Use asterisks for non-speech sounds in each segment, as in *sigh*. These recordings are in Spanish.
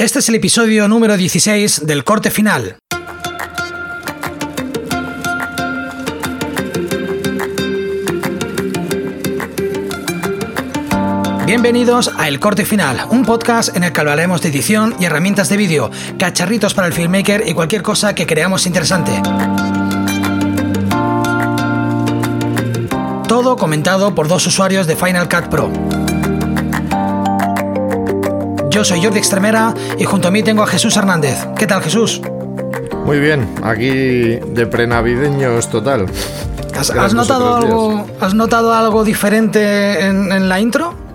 Este es el episodio número 16 del corte final. Bienvenidos a El Corte Final, un podcast en el que hablaremos de edición y herramientas de vídeo, cacharritos para el filmmaker y cualquier cosa que creamos interesante. Todo comentado por dos usuarios de Final Cut Pro. Yo soy Jordi Extremera y junto a mí tengo a Jesús Hernández. ¿Qué tal Jesús? Muy bien, aquí de prenavideños total. ¿Has, notado, algo, ¿Has notado algo diferente en la intro?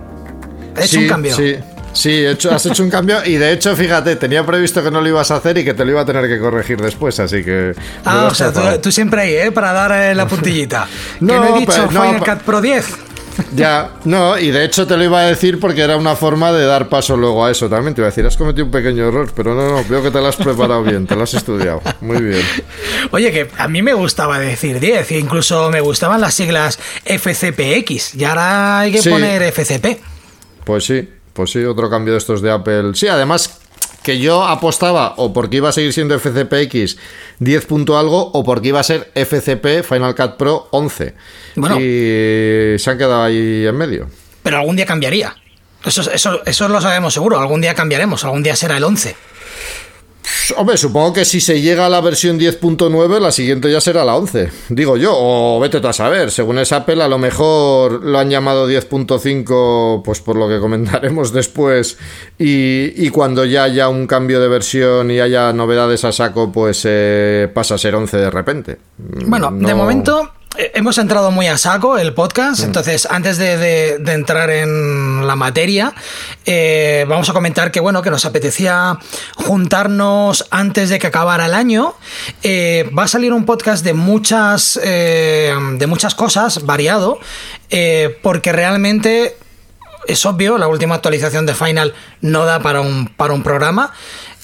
hecho un cambio. Sí, sí, has hecho un cambio y de hecho, fíjate, tenía previsto que no lo ibas a hacer y que te lo iba a tener que corregir después, así que... Ah, o sea, tú, siempre ahí, ¿eh? Para dar eh, la puntillita. no, *laughs* que no he dicho Final Cut Pro 10. Ya, no, y de hecho te lo iba a decir porque era una forma de dar paso luego a eso también. Te iba a decir, has cometido un pequeño error, pero no, no, veo que te lo has preparado bien, te lo has estudiado. Muy bien. Oye, que a mí me gustaba decir 10, incluso me gustaban las siglas FCPX, y ahora hay que poner FCP. Pues sí, pues sí, otro cambio de estos de Apple. Sí, además que yo apostaba o porque iba a seguir siendo FCPX 10. algo o porque iba a ser FCP Final Cut Pro 11. Bueno, y se han quedado ahí en medio. Pero algún día cambiaría. Eso, eso, eso lo sabemos seguro. Algún día cambiaremos. Algún día será el 11. Hombre, supongo que si se llega a la versión 10.9, la siguiente ya será la 11. Digo yo, o vete tú a saber. Según esa Apple, a lo mejor lo han llamado 10.5, pues por lo que comentaremos *laughs* después. Y, cuando ya haya un cambio de versión y haya novedades a saco, pues eh, pasa a ser 11 de repente. Bueno, de momento hemos entrado muy a saco el podcast, mm. entonces antes de, entrar en la materia, eh, vamos a comentar que bueno, que nos apetecía juntarnos antes de que acabara el año. Eh, va a salir un podcast de muchas, de muchas cosas, variado, porque realmente es obvio, la última actualización de Final no da para un, para un programa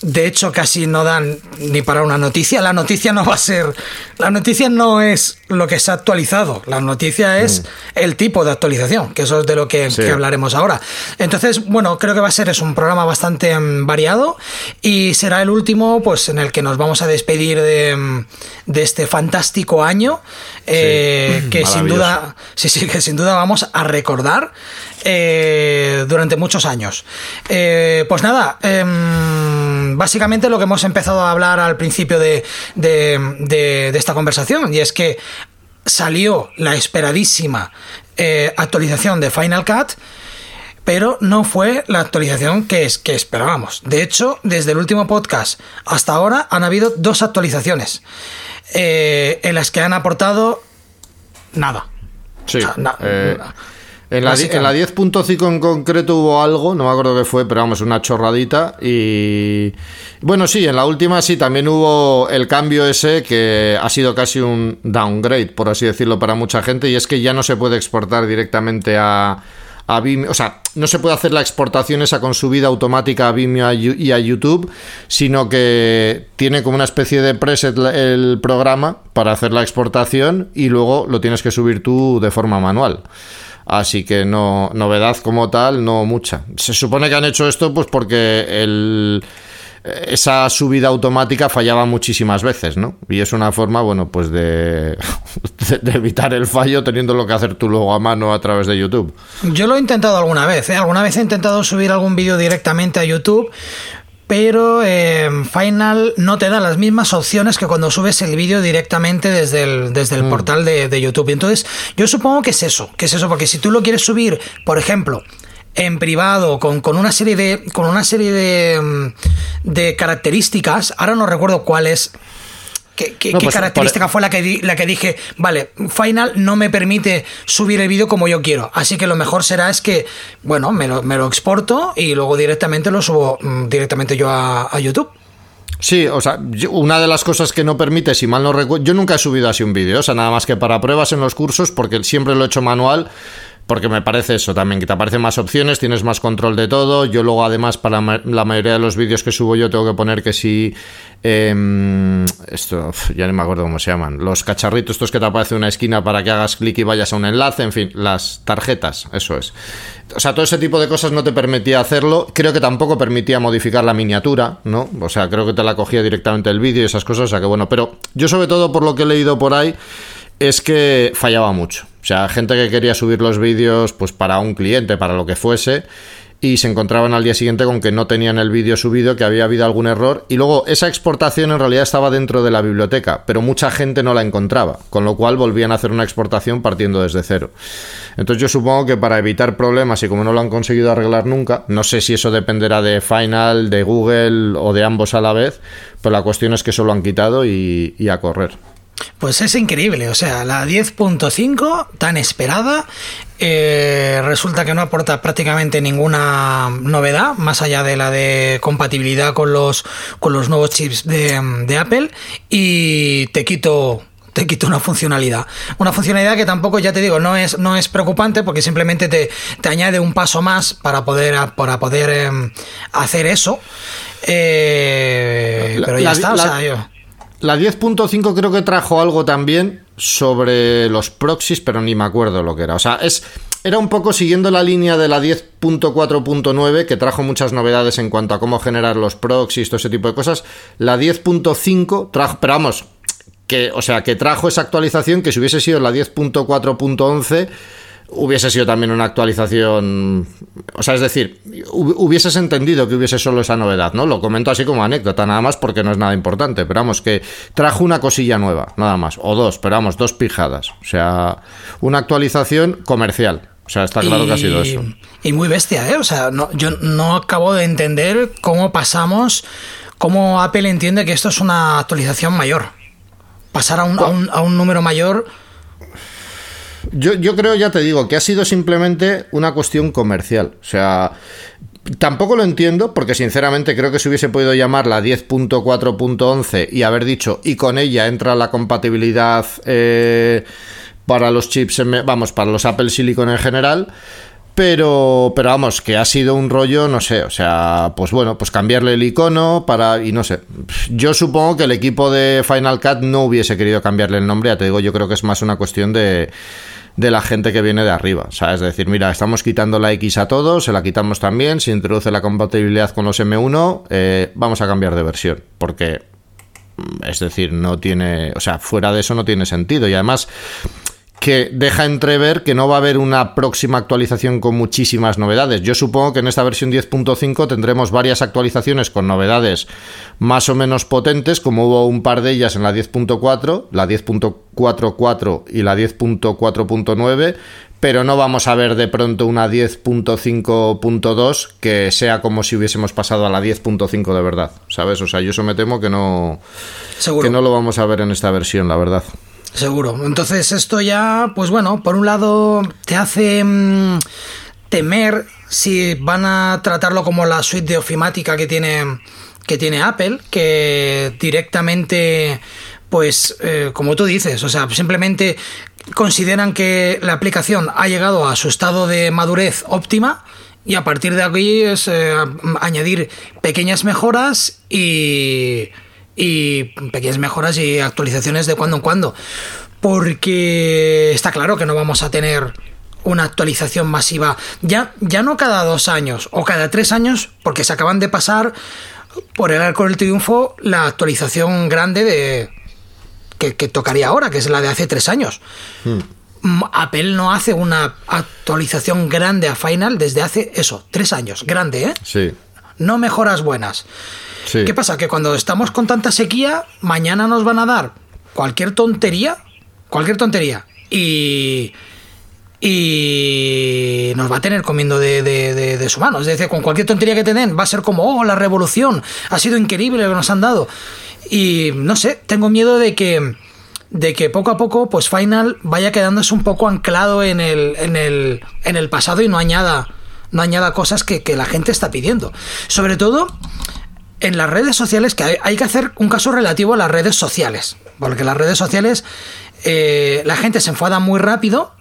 de hecho casi no dan ni para una noticia. La noticia no va a ser, la noticia no es lo que se ha actualizado, la noticia es mm. el tipo de actualización, que eso es de lo que, hablaremos ahora. Entonces, bueno, creo que va a ser es un programa bastante mm, variado y será el último, pues, en el que nos vamos a despedir de, mm, este fantástico año, eh, que sin duda, sí, sí, que sin duda vamos a recordar eh, durante muchos años. Eh, pues nada. Em, básicamente lo que hemos empezado a hablar al principio de, esta conversación, y es que salió la esperadísima eh, actualización de Final Cut, pero no fue la actualización que, es, que esperábamos. De hecho, desde el último podcast hasta ahora han habido dos actualizaciones eh, en las que han aportado nada. Sí. Eh, en la, en la 10.5 en concreto hubo algo, no me acuerdo qué fue, pero vamos, una chorradita. Y bueno, sí, en la última sí también hubo el cambio ese que ha sido casi un downgrade, por así decirlo, para mucha gente. Y es que ya no se puede exportar directamente a, a Vimeo, o sea, no se puede hacer la exportación esa con subida automática a Vimeo y a YouTube, sino que tiene como una especie de preset el programa para hacer la exportación y luego lo tienes que subir tú de forma manual. Así que no, novedad como tal, no mucha. Se supone que han hecho esto pues porque el, esa subida automática fallaba muchísimas veces, ¿no? Y es una forma, bueno, pues de, *laughs* de, evitar el fallo teniendo que hacer tú luego a mano a través de YouTube. Yo lo he intentado alguna vez, ¿eh? Alguna vez he intentado subir algún vídeo directamente a YouTube, pero eh, Final no te da las mismas opciones que cuando subes el vídeo directamente desde el, desde el mm. portal de, YouTube. Entonces, yo supongo que es eso, que es eso, porque si tú lo quieres subir, por ejemplo, en privado, con, una serie de. con una serie de, mm, de características, ahora no recuerdo cuáles ¿Qué, pues, característica fue la que, la que dije, vale, Final no me permite subir el vídeo como yo quiero? Así que lo mejor será es que, bueno, me lo, me lo exporto y luego directamente lo subo mm, directamente yo a, YouTube. Sí, o sea, una de las cosas que no permite, si mal no recuerdo, yo nunca he subido así un vídeo, o sea, nada más que para pruebas en los cursos, porque siempre lo he hecho manual, porque me parece eso también, que te aparecen más opciones, tienes más control de todo. Yo luego, además, para la mayoría de los vídeos que subo, yo tengo que poner que si. Em, esto, ya no me acuerdo cómo se llaman. Los cacharritos, estos que te aparecen en una esquina para que hagas clic y vayas a un enlace, en fin, las tarjetas, eso es. O sea, todo ese tipo de cosas no te permitía hacerlo. Creo que tampoco permitía modificar la miniatura, ¿no? O sea, creo que te la cogía directamente el vídeo y esas cosas. O sea, que bueno, pero yo, sobre todo, por lo que he leído por ahí es que fallaba mucho. O sea, gente que quería subir los vídeos pues para un cliente, para lo que fuese, y se encontraban al día siguiente con que no tenían el vídeo subido, que había habido algún error, y luego esa exportación en realidad estaba dentro de la biblioteca, pero mucha gente no la encontraba, con lo cual volvían a hacer una exportación partiendo desde cero. Entonces yo supongo que para evitar problemas y como no lo han conseguido arreglar nunca, no sé si eso dependerá de Final, de Google o de ambos a la vez, pero la cuestión es que eso lo han quitado y, y a correr. Pues es increíble, o sea, la 10.5 tan esperada eh, resulta que no aporta prácticamente ninguna novedad más allá de la de compatibilidad con los, con los nuevos chips de, Apple y te quito te quito una funcionalidad. Una funcionalidad que tampoco, ya te digo, no es, no es preocupante porque simplemente te, añade un paso más para poder, para poder em, hacer eso. Eh, pero ya está, o sea, yo... La 10.5 creo que trajo algo también sobre los proxies, pero ni me acuerdo lo que era. O sea, es, era un poco siguiendo la línea de la 10.4.9, que trajo muchas novedades en cuanto a cómo generar los proxies, todo ese tipo de cosas. La 10.5 trajo, pero vamos, que, o sea, que trajo esa actualización que si hubiese sido la 10.4.11 hubiese sido también una actualización. O sea, es decir, hubieses entendido que hubiese solo esa novedad, ¿no? Lo comento así como anécdota, nada más porque no es nada importante. Pero vamos, que trajo una cosilla nueva, nada más. O dos, pero vamos, dos pijadas. O sea, una actualización comercial. O sea, está claro que ha sido eso. Y muy bestia, ¿eh? O sea, no, yo no acabo de entender cómo pasamos, cómo Apple entiende que esto es una actualización mayor. Pasar a un, a un, a un número mayor yo, yo creo, ya te digo, que ha sido simplemente una cuestión comercial. O sea, Tampoco lo entiendo porque sinceramente creo que se hubiese podido llamar la 10.4.11 y haber dicho y con ella entra la compatibilidad eh, para los chips, vamos, para los Apple Silicon en general. Pero, pero vamos, que ha sido un rollo, no sé, o sea, pues bueno, pues cambiarle el icono para, y no sé, yo supongo que el equipo de Final Cut no hubiese querido cambiarle el nombre, ya te digo, yo creo que es más una cuestión de, de la gente que viene de arriba, ¿sabes? Es decir, mira, estamos quitando la X a todos, se la quitamos también, se introduce la compatibilidad con los M1, eh, vamos a cambiar de versión, porque, es decir, no tiene, o sea, fuera de eso no tiene sentido, y además que deja entrever que no va a haber una próxima actualización con muchísimas novedades. Yo supongo que en esta versión 10.5 tendremos varias actualizaciones con novedades más o menos potentes, como hubo un par de ellas en la 10.4, la 10.44 y la 10.4.9, pero no vamos a ver de pronto una 10.5.2 que sea como si hubiésemos pasado a la 10.5 de verdad, ¿sabes? O sea, yo eso me temo que no, que no lo vamos a ver en esta versión, la verdad. Seguro. Entonces esto ya, pues bueno, por un lado te hace mm, temer si van a tratarlo como la suite de ofimática que tiene, que tiene Apple, que directamente, pues, eh, como tú dices, o sea, simplemente consideran que la aplicación ha llegado a su estado de madurez óptima y a partir de aquí es eh, añadir pequeñas mejoras y y pequeñas mejoras y actualizaciones de cuando en cuando. Porque está claro que no vamos a tener una actualización masiva. Ya, ya no cada dos años o cada tres años, porque se acaban de pasar por el arco del triunfo la actualización grande de. Que, tocaría ahora, que es la de hace tres años. Hmm. Apple no hace una actualización grande a Final desde hace eso, tres años. Grande, ¿eh? Sí. No mejoras buenas. ¿Qué pasa? Que cuando estamos con tanta sequía, mañana nos van a dar cualquier tontería, cualquier tontería, y, y nos va a tener comiendo de, de, su mano. Es decir, con cualquier tontería que te den, va a ser como, oh, la revolución, ha sido increíble lo que nos han dado. Y no sé, tengo miedo de que de que poco a poco, pues Final vaya quedándose un poco anclado en el, en el, en el pasado y no añada, no añada cosas que, que la gente está pidiendo. Sobre todo, en las redes sociales, que hay, que hacer un caso relativo a las redes sociales, porque las redes sociales eh, la gente se enfada muy rápido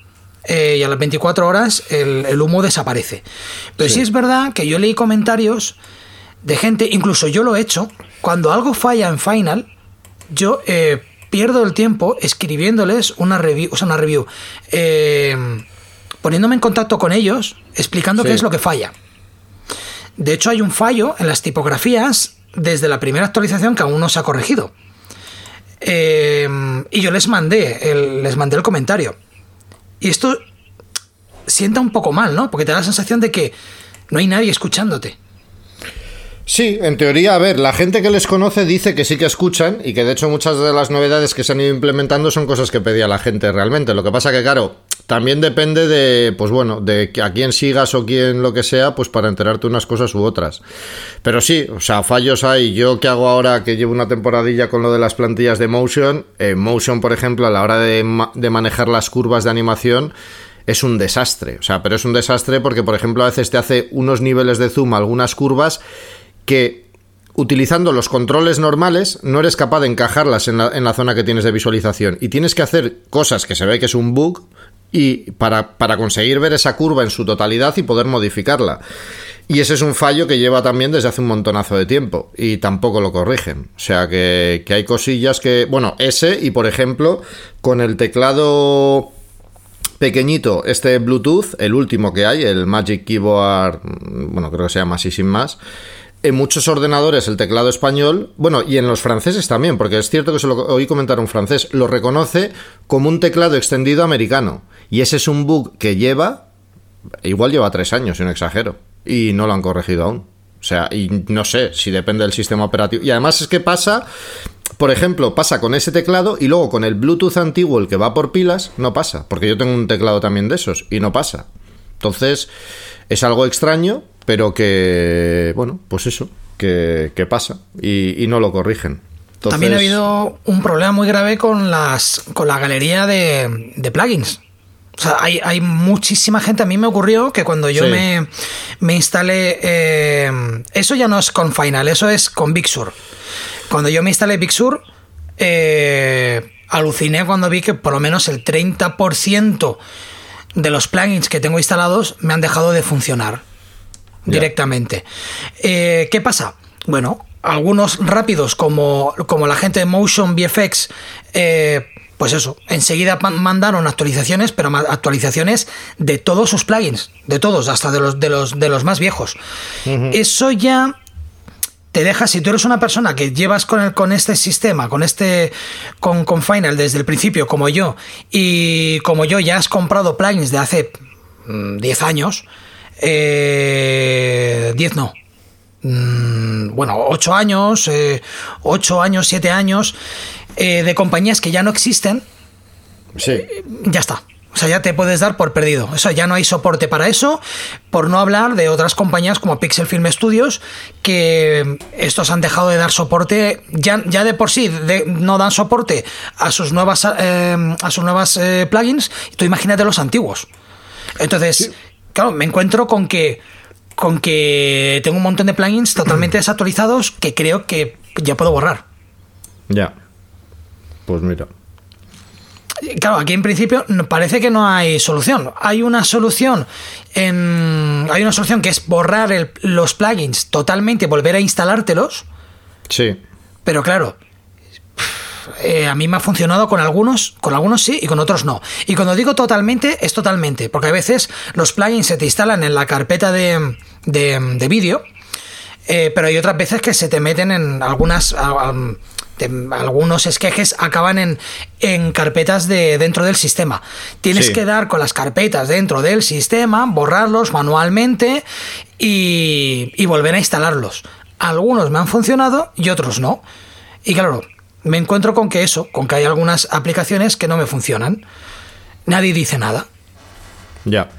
eh, y a las 24 horas el, humo desaparece. Pero sí. es verdad que yo leí comentarios de gente, incluso yo lo he hecho, cuando algo falla en Final, yo eh, pierdo el tiempo escribiéndoles una review, o sea, una review, eh, poniéndome en contacto con ellos, explicando qué es lo que falla. De hecho, hay un fallo en las tipografías desde la primera actualización que aún no se ha corregido. y yo les mandé, el, les mandé el comentario. Y esto sienta un poco mal, ¿no? Porque te da la sensación de que no hay nadie escuchándote. Sí, en teoría, a ver, la gente que les conoce dice que sí que escuchan y que de hecho muchas de las novedades que se han ido implementando son cosas que pedía la gente realmente. Lo que pasa que, claro, también depende de, pues bueno, de a quién sigas o quién lo que sea, pues para enterarte unas cosas u otras. Pero sí, o sea, fallos hay. Yo que hago ahora que llevo una temporadilla con lo de las plantillas de Motion, eh, Motion, por ejemplo, a la hora de, de manejar las curvas de animación, es un desastre. O sea, pero es un desastre porque, por ejemplo, a veces te hace unos niveles de zoom, algunas curvas que utilizando los controles normales no eres capaz de encajarlas en la, zona que tienes de visualización y tienes que hacer cosas que se ve que es un bug y para, conseguir ver esa curva en su totalidad y poder modificarla. Y ese es un fallo que lleva también desde hace un montonazo de tiempo y tampoco lo corrigen. O sea que, que hay cosillas que, bueno, ese y por ejemplo con el teclado pequeñito, este Bluetooth, el último que hay, el Magic Keyboard, bueno, creo que se llama así sin más, en muchos ordenadores el teclado español, bueno, y en los franceses también, porque es cierto que se lo oí comentar un francés, lo reconoce como un teclado extendido americano. Y ese es un bug que lleva, igual lleva tres años, si no exagero, y no lo han corregido aún. O sea, y no sé si depende del sistema operativo. Y además es que pasa, por ejemplo, pasa con ese teclado y luego con el Bluetooth antiguo, el que va por pilas, no pasa. Porque yo tengo un teclado también de esos y no pasa. Entonces, es algo extraño, pero que, bueno, pues eso, que, pasa y, no lo corrigen. También ha habido un problema muy grave con, las, con la galería de, plugins. O sea, hay, muchísima gente. A mí me ocurrió que cuando yo me, me, instalé. Eh, eso ya no es con Final, eso es con Big Sur. Cuando yo me instalé Big Sur, eh, aluciné cuando vi que por lo menos el 30% de los plugins que tengo instalados me han dejado de funcionar directamente. Eh, ¿Qué pasa? Bueno, algunos rápidos, como, como la gente de Motion VFX, eh, pues eso, enseguida mandaron actualizaciones, pero actualizaciones de todos sus plugins, de todos, hasta de los, de los, de los más viejos. Eso ya te deja, si tú eres una persona que llevas con, el, con este sistema, con este, con, con Final desde el principio, como yo, y como yo ya has comprado plugins de hace 10 mm, años, eh, 10 no. Mm, bueno, 8 años, 8 eh, años, 7 años eh, de compañías que ya no existen. Sí. Eh, ya está. O sea, ya te puedes dar por perdido. O sea, ya no hay soporte para eso. Por no hablar de otras compañías como Pixel Film Studios, que estos han dejado de dar soporte, ya, ya de por sí no dan soporte a sus nuevas, a sus nuevas plugins. Tú imagínate los antiguos. Entonces, claro, me encuentro con que con que tengo un montón de plugins totalmente desactualizados que creo que ya puedo borrar. Ya. Pues mira. Claro, aquí en principio parece que no hay solución. Hay una solución en, hay una solución que es borrar los plugins totalmente y volver a instalártelos. Sí. Pero claro, eh, a mí me ha funcionado con algunos, con algunos sí y con otros no. Y cuando digo totalmente, es totalmente, porque a veces los plugins se te instalan en la carpeta de, de, vídeo, eh, pero hay otras veces que se te meten en algunas... algunos esquejes acaban en, en carpetas de dentro del sistema. Tienes que dar con las carpetas dentro del sistema, borrarlos manualmente y, y volver a instalarlos. Algunos me han funcionado y otros no. Y claro, me encuentro con que eso, con que hay algunas aplicaciones que no me funcionan. Nadie dice nada. Ya.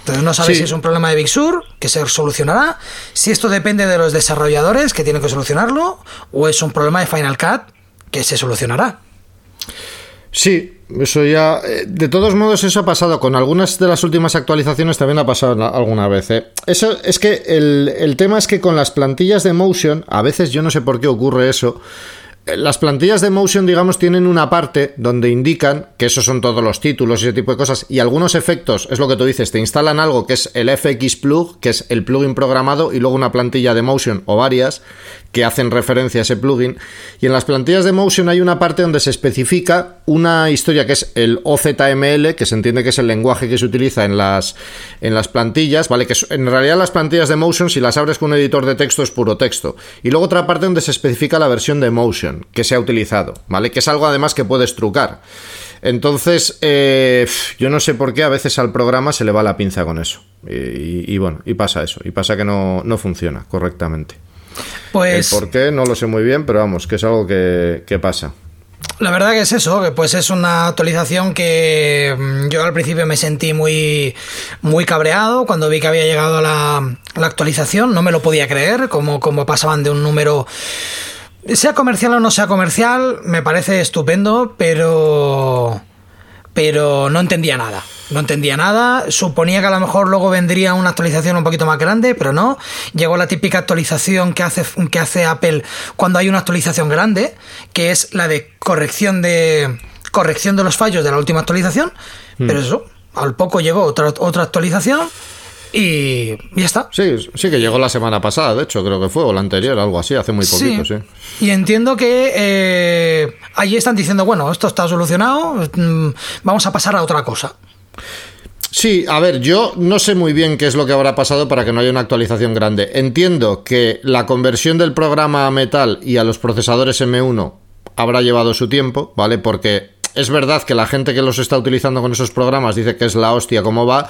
Entonces no sabes si es un problema de Big Sur, que se solucionará, si esto depende de los desarrolladores que tienen que solucionarlo, o es un problema de Final Cut que se solucionará. Sí, eso ya. Eh, de todos modos, eso ha pasado. Con algunas de las últimas actualizaciones también ha pasado alguna vez. ¿eh? Eso es que el, el tema es que con las plantillas de Motion, a veces yo no sé por qué ocurre eso las plantillas de Motion, digamos, tienen una parte donde indican que esos son todos los títulos y ese tipo de cosas, y algunos efectos, es lo que tú dices, te instalan algo que es el FX Plug, que es el plugin programado, y luego una plantilla de Motion o varias que hacen referencia a ese plugin. Y en las plantillas de Motion hay una parte donde se especifica una historia que es el OZML, que se entiende que es el lenguaje que se utiliza en las, en las plantillas, ¿vale? Que en realidad las plantillas de Motion, si las abres con un editor de texto, es puro texto. Y luego otra parte donde se especifica la versión de Motion que se ha utilizado, ¿vale? Que es algo además que puedes trucar. Entonces, eh, yo no sé por qué a veces al programa se le va la pinza con eso. Y, bueno, y pasa eso, y pasa que no, funciona correctamente. Pues... ¿Por qué? No lo sé muy bien, pero vamos, que es algo que, pasa. La verdad que es eso, que pues es una actualización que mm, yo al principio me sentí muy, muy cabreado cuando vi que había llegado la, la actualización, no me lo podía creer, como, como pasaban de un número sea comercial o no sea comercial, me parece estupendo, pero. Pero no entendía nada. No entendía nada. Suponía que a lo mejor luego vendría una actualización un poquito más grande, pero no. Llegó la típica actualización que hace, que hace Apple cuando hay una actualización grande, que es la de corrección de. corrección de los fallos de la última actualización. Hmm. Pero eso, al poco llegó otra, otra actualización y ya está. Sí, sí que llegó la semana pasada, de hecho, creo que fue, o la anterior, algo así, hace muy poquito, sí. Y entiendo que eh, allí están diciendo, bueno, esto está solucionado, mm, vamos a pasar a otra cosa. Sí, a ver, yo no sé muy bien qué es lo que habrá pasado para que no haya una actualización grande. Entiendo que la conversión del programa a Metal y a los procesadores M1 habrá llevado su tiempo, ¿vale? Porque es verdad que la gente que los está utilizando con esos programas dice que es la hostia cómo va,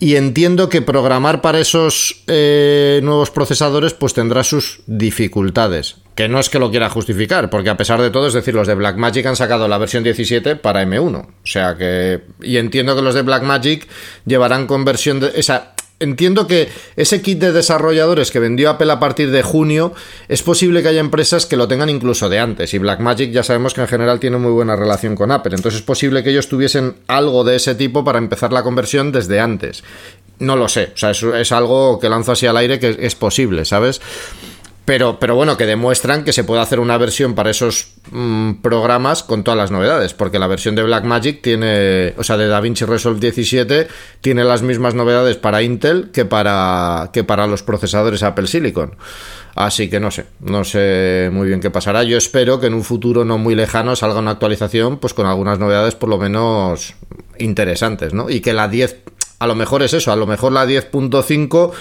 y entiendo que programar para esos eh, nuevos procesadores pues tendrá sus dificultades. Que no es que lo quiera justificar, porque a pesar de todo, es decir, los de Blackmagic han sacado la versión 17 para M1. O sea que... Y entiendo que los de Blackmagic llevarán conversión de... Esa, entiendo que ese kit de desarrolladores que vendió Apple a partir de junio, es posible que haya empresas que lo tengan incluso de antes. Y Blackmagic ya sabemos que en general tiene muy buena relación con Apple. Entonces es posible que ellos tuviesen algo de ese tipo para empezar la conversión desde antes. No lo sé. O sea, es, es algo que lanzo así al aire que es posible, ¿sabes? Pero, pero bueno, que demuestran que se puede hacer una versión para esos mm, programas con todas las novedades, porque la versión de Blackmagic tiene, o sea, de DaVinci Resolve 17 tiene las mismas novedades para Intel que para, que para los procesadores Apple Silicon. Así que no sé, no sé muy bien qué pasará. Yo espero que en un futuro no muy lejano salga una actualización, pues con algunas novedades por lo menos interesantes, ¿no? Y que la 10 a lo mejor es eso, a lo mejor la 10.5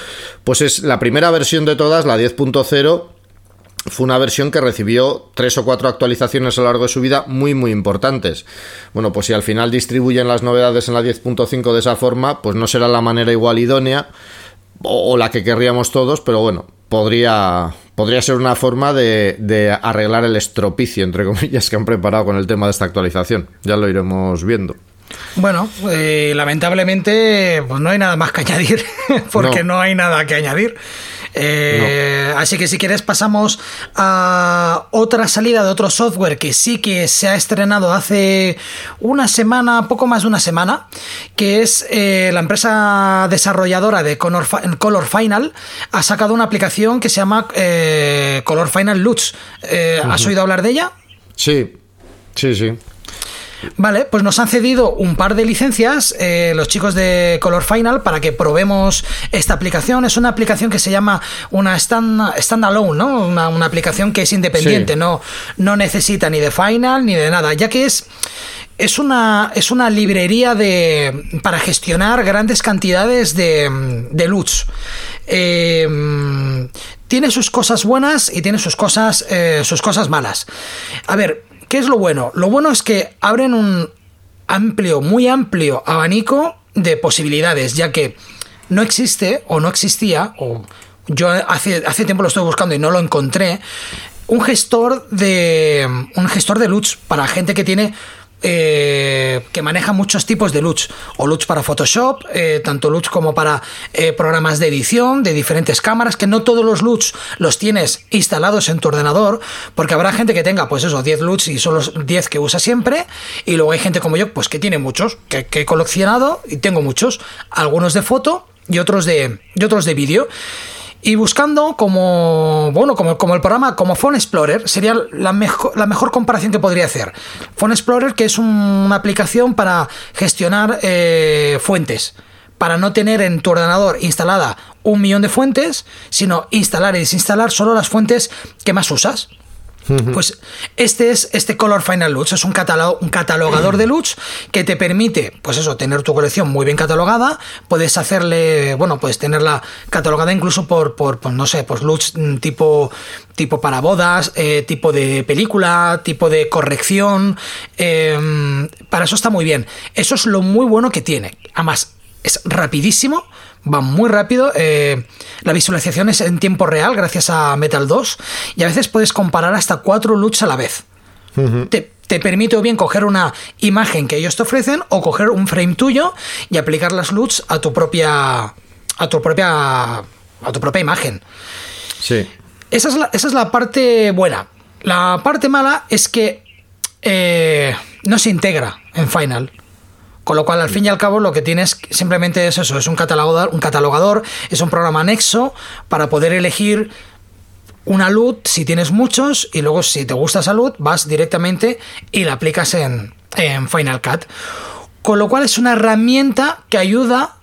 pues es la primera versión de todas, la 10.0 fue una versión que recibió tres o cuatro actualizaciones a lo largo de su vida muy muy importantes. Bueno, pues si al final distribuyen las novedades en la 10.5 de esa forma, pues no será la manera igual idónea o, la que querríamos todos, pero bueno, podría, podría ser una forma de, de, arreglar el estropicio, entre comillas, que han preparado con el tema de esta actualización. Ya lo iremos viendo. Bueno, eh, lamentablemente pues no hay nada más que *laughs* añadir, porque no, hay nada que añadir. Eh, así que si quieres pasamos a otra salida de otro software que sí que se ha estrenado hace una semana, poco más de una semana, que es eh, la empresa desarrolladora de Color, Final, ha sacado una aplicación que se llama Color Final Lutz. ¿Has oído hablar de ella? Sí, sí, sí. Vale, pues nos han cedido un par de licencias eh, los chicos de Color Final para que probemos esta aplicación. Es una aplicación que se llama una stand, standalone, ¿no? Una, aplicación que es independiente, no, no necesita ni de Final ni de nada, ya que es es una, es una librería de, para gestionar grandes cantidades de, de LUTs. Eh, tiene sus cosas buenas y tiene sus cosas, eh, sus cosas malas. A ver, ¿Qué es lo bueno? Lo bueno es que abren un amplio, muy amplio abanico de posibilidades, ya que no existe o no existía, o yo hace, hace tiempo lo estoy buscando y no lo encontré, un gestor de un gestor de LUTs para gente que tiene eh, que maneja muchos tipos de LUTs, o LUTs para Photoshop, eh, tanto LUTs como para eh, programas de edición de diferentes cámaras, que no todos los LUTs los tienes instalados en tu ordenador, porque habrá gente que tenga, pues eso, 10 LUTs y son los 10 que usa siempre, y luego hay gente como yo, pues que tiene muchos, que, he coleccionado y tengo muchos, algunos de foto y otros de, y otros de vídeo. Y buscando como, bueno, como, como el programa, como Phone Explorer, sería la mejor, la mejor comparación que podría hacer. Phone Explorer, que es una aplicación para gestionar eh, fuentes para no tener en tu ordenador instalada un millón de fuentes, sino instalar y desinstalar solo las fuentes que más usas. Pues este es este Color Final LUTs, es un, un catalogador de LUTs que te permite, pues eso, tener tu colección muy bien catalogada, puedes hacerle, bueno, puedes tenerla catalogada incluso por, por, no sé, pues LUTs tipo, tipo para bodas, eh, tipo de película, tipo de corrección, em, para eso está muy bien. Eso es lo muy bueno que tiene. Además, es rapidísimo, va muy rápido. Eh, la visualización es en tiempo real gracias a Metal 2 y a veces puedes comparar hasta cuatro LUTs a la vez. te, permite o bien coger una imagen que ellos te ofrecen o coger un frame tuyo y aplicar las LUTs a tu propia a tu propia a tu propia imagen. Sí. Esa es la, esa es la parte buena. La parte mala es que eh, no se integra en Final. Con lo cual, al fin y al cabo, lo que tienes simplemente es eso, es un catalogador, un catalogador, es un programa anexo para poder elegir una LUT si tienes muchos y luego si te gusta esa LUT vas directamente y la aplicas en, Final Cut. Con lo cual es una herramienta que ayuda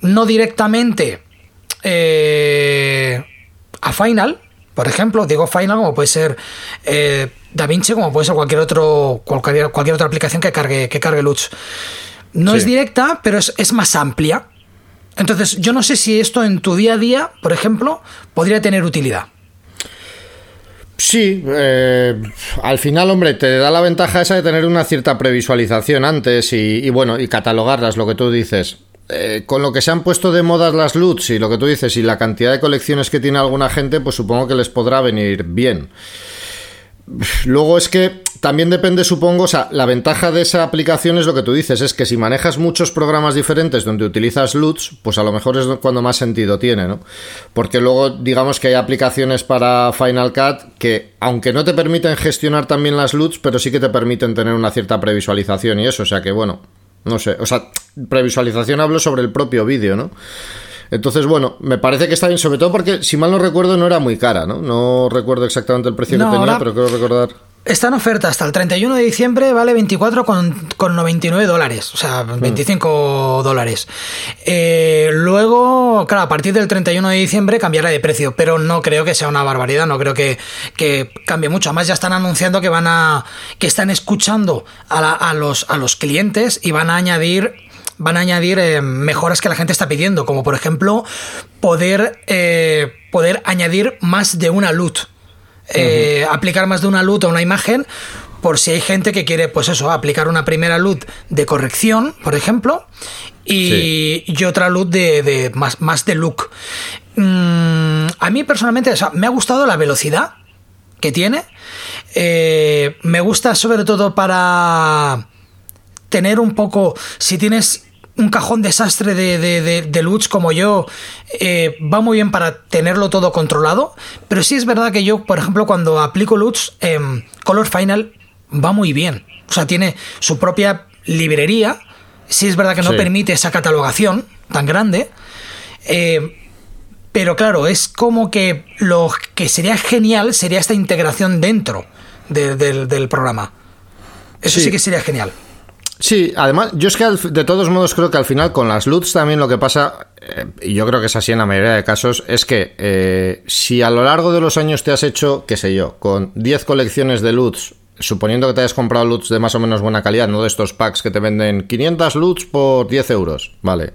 no directamente eh, a Final, por ejemplo, digo Final como puede ser eh, DaVinci, como puede ser cualquier otro cualquier, cualquier otra aplicación que cargue que cargue Lutz. No es directa, pero es, más amplia. Entonces, yo no sé si esto en tu día a día, por ejemplo, podría tener utilidad. Sí, eh, al final, hombre, te da la ventaja esa de tener una cierta previsualización antes y, bueno, y catalogarlas, lo que tú dices. Eh, con lo que se han puesto de moda las LUTs y lo que tú dices y la cantidad de colecciones que tiene alguna gente, pues supongo que les podrá venir bien. Luego es que también depende, supongo, o sea, la ventaja de esa aplicación es lo que tú dices, es que si manejas muchos programas diferentes donde utilizas LUTs, pues a lo mejor es cuando más sentido tiene, ¿no? Porque luego, digamos que hay aplicaciones para Final Cut que, aunque no te permiten gestionar también las LUTs, pero sí que te permiten tener una cierta previsualización y eso, o sea que, bueno, no sé, o sea, previsualización hablo sobre el propio vídeo, ¿no? Entonces, bueno, me parece que está bien, sobre todo porque, si mal no recuerdo, no era muy cara, ¿no? No recuerdo exactamente el precio que tenía, pero quiero recordar. Está en oferta hasta el 31 de diciembre, vale 24,99 dólares, o sea, 25 hmm. dólares. Eh, luego, claro, a partir del 31 de diciembre cambiará de precio, pero no creo que sea una barbaridad, no creo que, cambie mucho. Además, ya están anunciando que van a. que están escuchando a, los, a los clientes y van a añadir van a añadir eh, mejoras que la gente está pidiendo, como por ejemplo poder, eh, poder añadir más de una LUT. Eh, aplicar más de una LUT a una imagen por si hay gente que quiere, pues eso, aplicar una primera LUT de corrección, por ejemplo, y, otra LUT de, más, más de look. Mm, a mí personalmente me ha gustado la velocidad que tiene. Eh, me gusta sobre todo para tener un poco, si tienes un cajón desastre de, de, de, LUTs como yo eh, va muy bien para tenerlo todo controlado, pero sí es verdad que yo, por ejemplo, cuando aplico LUTs, eh, Color Final va muy bien. O sea, tiene su propia librería. Sí es verdad que no permite esa catalogación tan grande. Eh, pero claro, es como que lo que sería genial sería esta integración dentro del programa. Eso sí que sería genial. Sí, además, yo es que de todos modos creo que al final con las LUTs también lo que pasa, eh, y yo creo que es así en la mayoría de casos, es que eh, si a lo largo de los años te has hecho, qué sé yo, con 10 colecciones de LUTs, suponiendo que te hayas comprado LUTs de más o menos buena calidad, no de estos packs que te venden 500 LUTs por 10 euros, vale.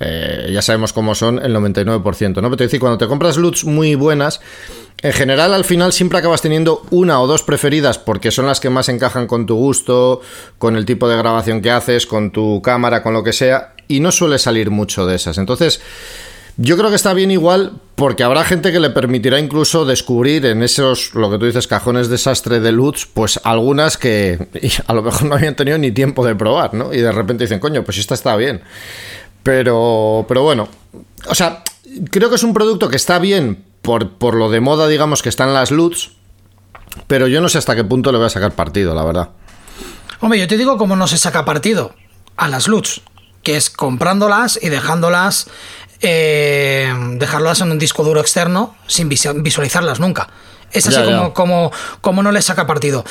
Eh, ya sabemos cómo son el 99%, ¿no? Pero te decir, cuando te compras LUTs muy buenas, en general, al final siempre acabas teniendo una o dos preferidas porque son las que más encajan con tu gusto, con el tipo de grabación que haces, con tu cámara, con lo que sea, y no suele salir mucho de esas. Entonces, yo creo que está bien igual porque habrá gente que le permitirá incluso descubrir en esos, lo que tú dices, cajones desastre de LUTs, pues algunas que *laughs* a lo mejor no habían tenido ni tiempo de probar, ¿no? Y de repente dicen, coño, pues esta está bien. Pero, pero bueno, o sea, creo que es un producto que está bien por, lo de moda, digamos, que están las LUTs, pero yo no sé hasta qué punto le voy a sacar partido, la verdad. Hombre, yo te digo cómo no se saca partido a las LUTs, que es comprándolas y dejándolas eh, dejarlas en un disco duro externo sin visualizarlas nunca. Es así como, como, como no le saca partido.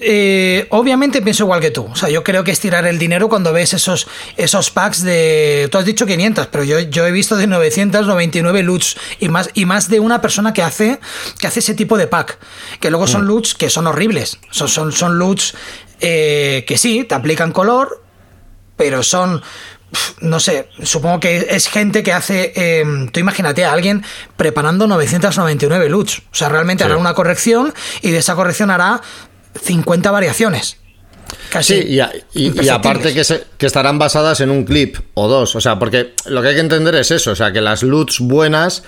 Eh, obviamente pienso igual que tú. O sea, yo creo que es tirar el dinero cuando ves esos, esos packs de. Tú has dicho 500, pero yo, yo he visto de 999 loots y más, y más de una persona que hace, que hace ese tipo de pack. Que luego son mm. loots que son horribles. Son, son, son loots eh, que sí, te aplican color, pero son no sé, supongo que es gente que hace, em, tú imagínate a alguien preparando 999 loots, o sea, realmente hará una corrección y de esa corrección hará 50 variaciones. Casi sí, y, aparte que, que estarán basadas en un clip o dos, o sea, porque lo que hay que entender es eso, o sea, que las loots buenas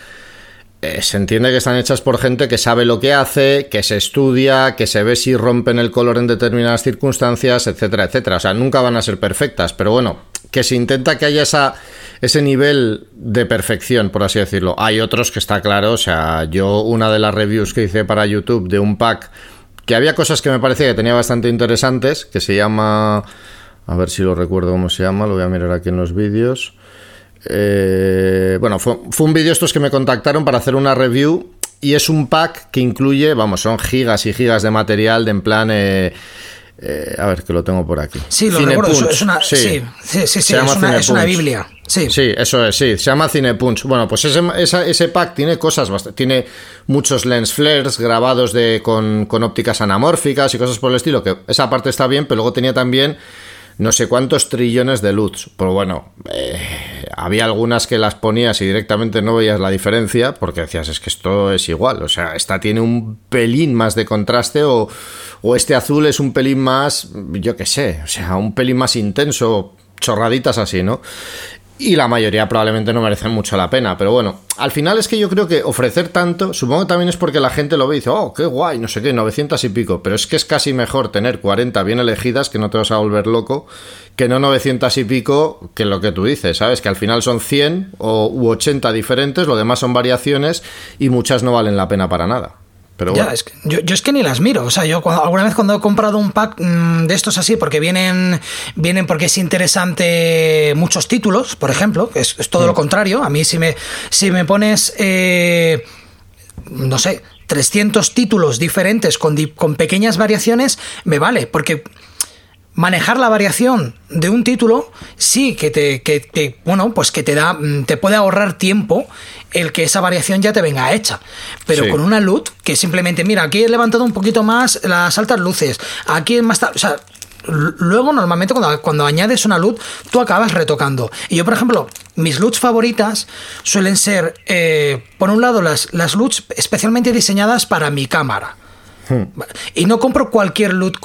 eh, se entiende que están hechas por gente que sabe lo que hace, que se estudia, que se ve si rompen el color en determinadas circunstancias, etcétera, etcétera. O sea, nunca van a ser perfectas, pero bueno, que se intenta que haya esa, ese nivel de perfección, por así decirlo. Hay otros que está claro, o sea, yo una de las reviews que hice para YouTube de un pack que había cosas que me parecía que tenía bastante interesantes, que se llama, a ver si lo recuerdo cómo se llama, lo voy a mirar aquí en los vídeos. Eh, bueno, fue, un vídeo estos que me contactaron para hacer una review y es un pack que incluye, vamos, son gigas y gigas de material de en plan... Eh, eh, a ver, que lo tengo por aquí. Sí, lo recuerdo, es una, sí, sí, sí, sí es, una, es, una, biblia. Sí. sí, eso es, sí, se llama Cinepunch. Bueno, pues ese, ese pack tiene cosas, tiene muchos lens flares grabados de, con, con ópticas anamórficas y cosas por el estilo, que esa parte está bien, pero luego tenía también no sé cuántos trillones de luz. Pero bueno, eh, había algunas que las ponías y directamente no veías la diferencia porque decías, es que esto es igual. O sea, esta tiene un pelín más de contraste o, o este azul es un pelín más, yo qué sé, o sea, un pelín más intenso, chorraditas así, ¿no? Y la mayoría probablemente no merecen mucho la pena. Pero bueno, al final es que yo creo que ofrecer tanto, supongo que también es porque la gente lo ve y dice, oh, qué guay, no sé qué, 900 y pico. Pero es que es casi mejor tener 40 bien elegidas, que no te vas a volver loco, que no 900 y pico, que lo que tú dices, ¿sabes? Que al final son 100 o, u 80 diferentes, lo demás son variaciones y muchas no valen la pena para nada yo, es que ni las miro. O sea, yo alguna vez cuando he comprado un pack mm, de estos así, porque vienen, vienen porque es interesante muchos títulos, por ejemplo, es, todo lo mm. contrario. A mí si me, si me pones, eh, no sé, 300 títulos diferentes con, con pequeñas variaciones, me vale, porque manejar la variación de un título sí que te, bueno pues que te da mm, te puede ahorrar tiempo el que esa variación ya te venga hecha. Pero con una LUT que simplemente mira aquí he levantado un poquito más las altas luces aquí es más o sea luego normalmente cuando, cuando añades una LUT tú acabas retocando. Y yo por ejemplo mis LUTs favoritas suelen ser eh, por un lado las las LUTs especialmente diseñadas para mi cámara y no compro cualquier loot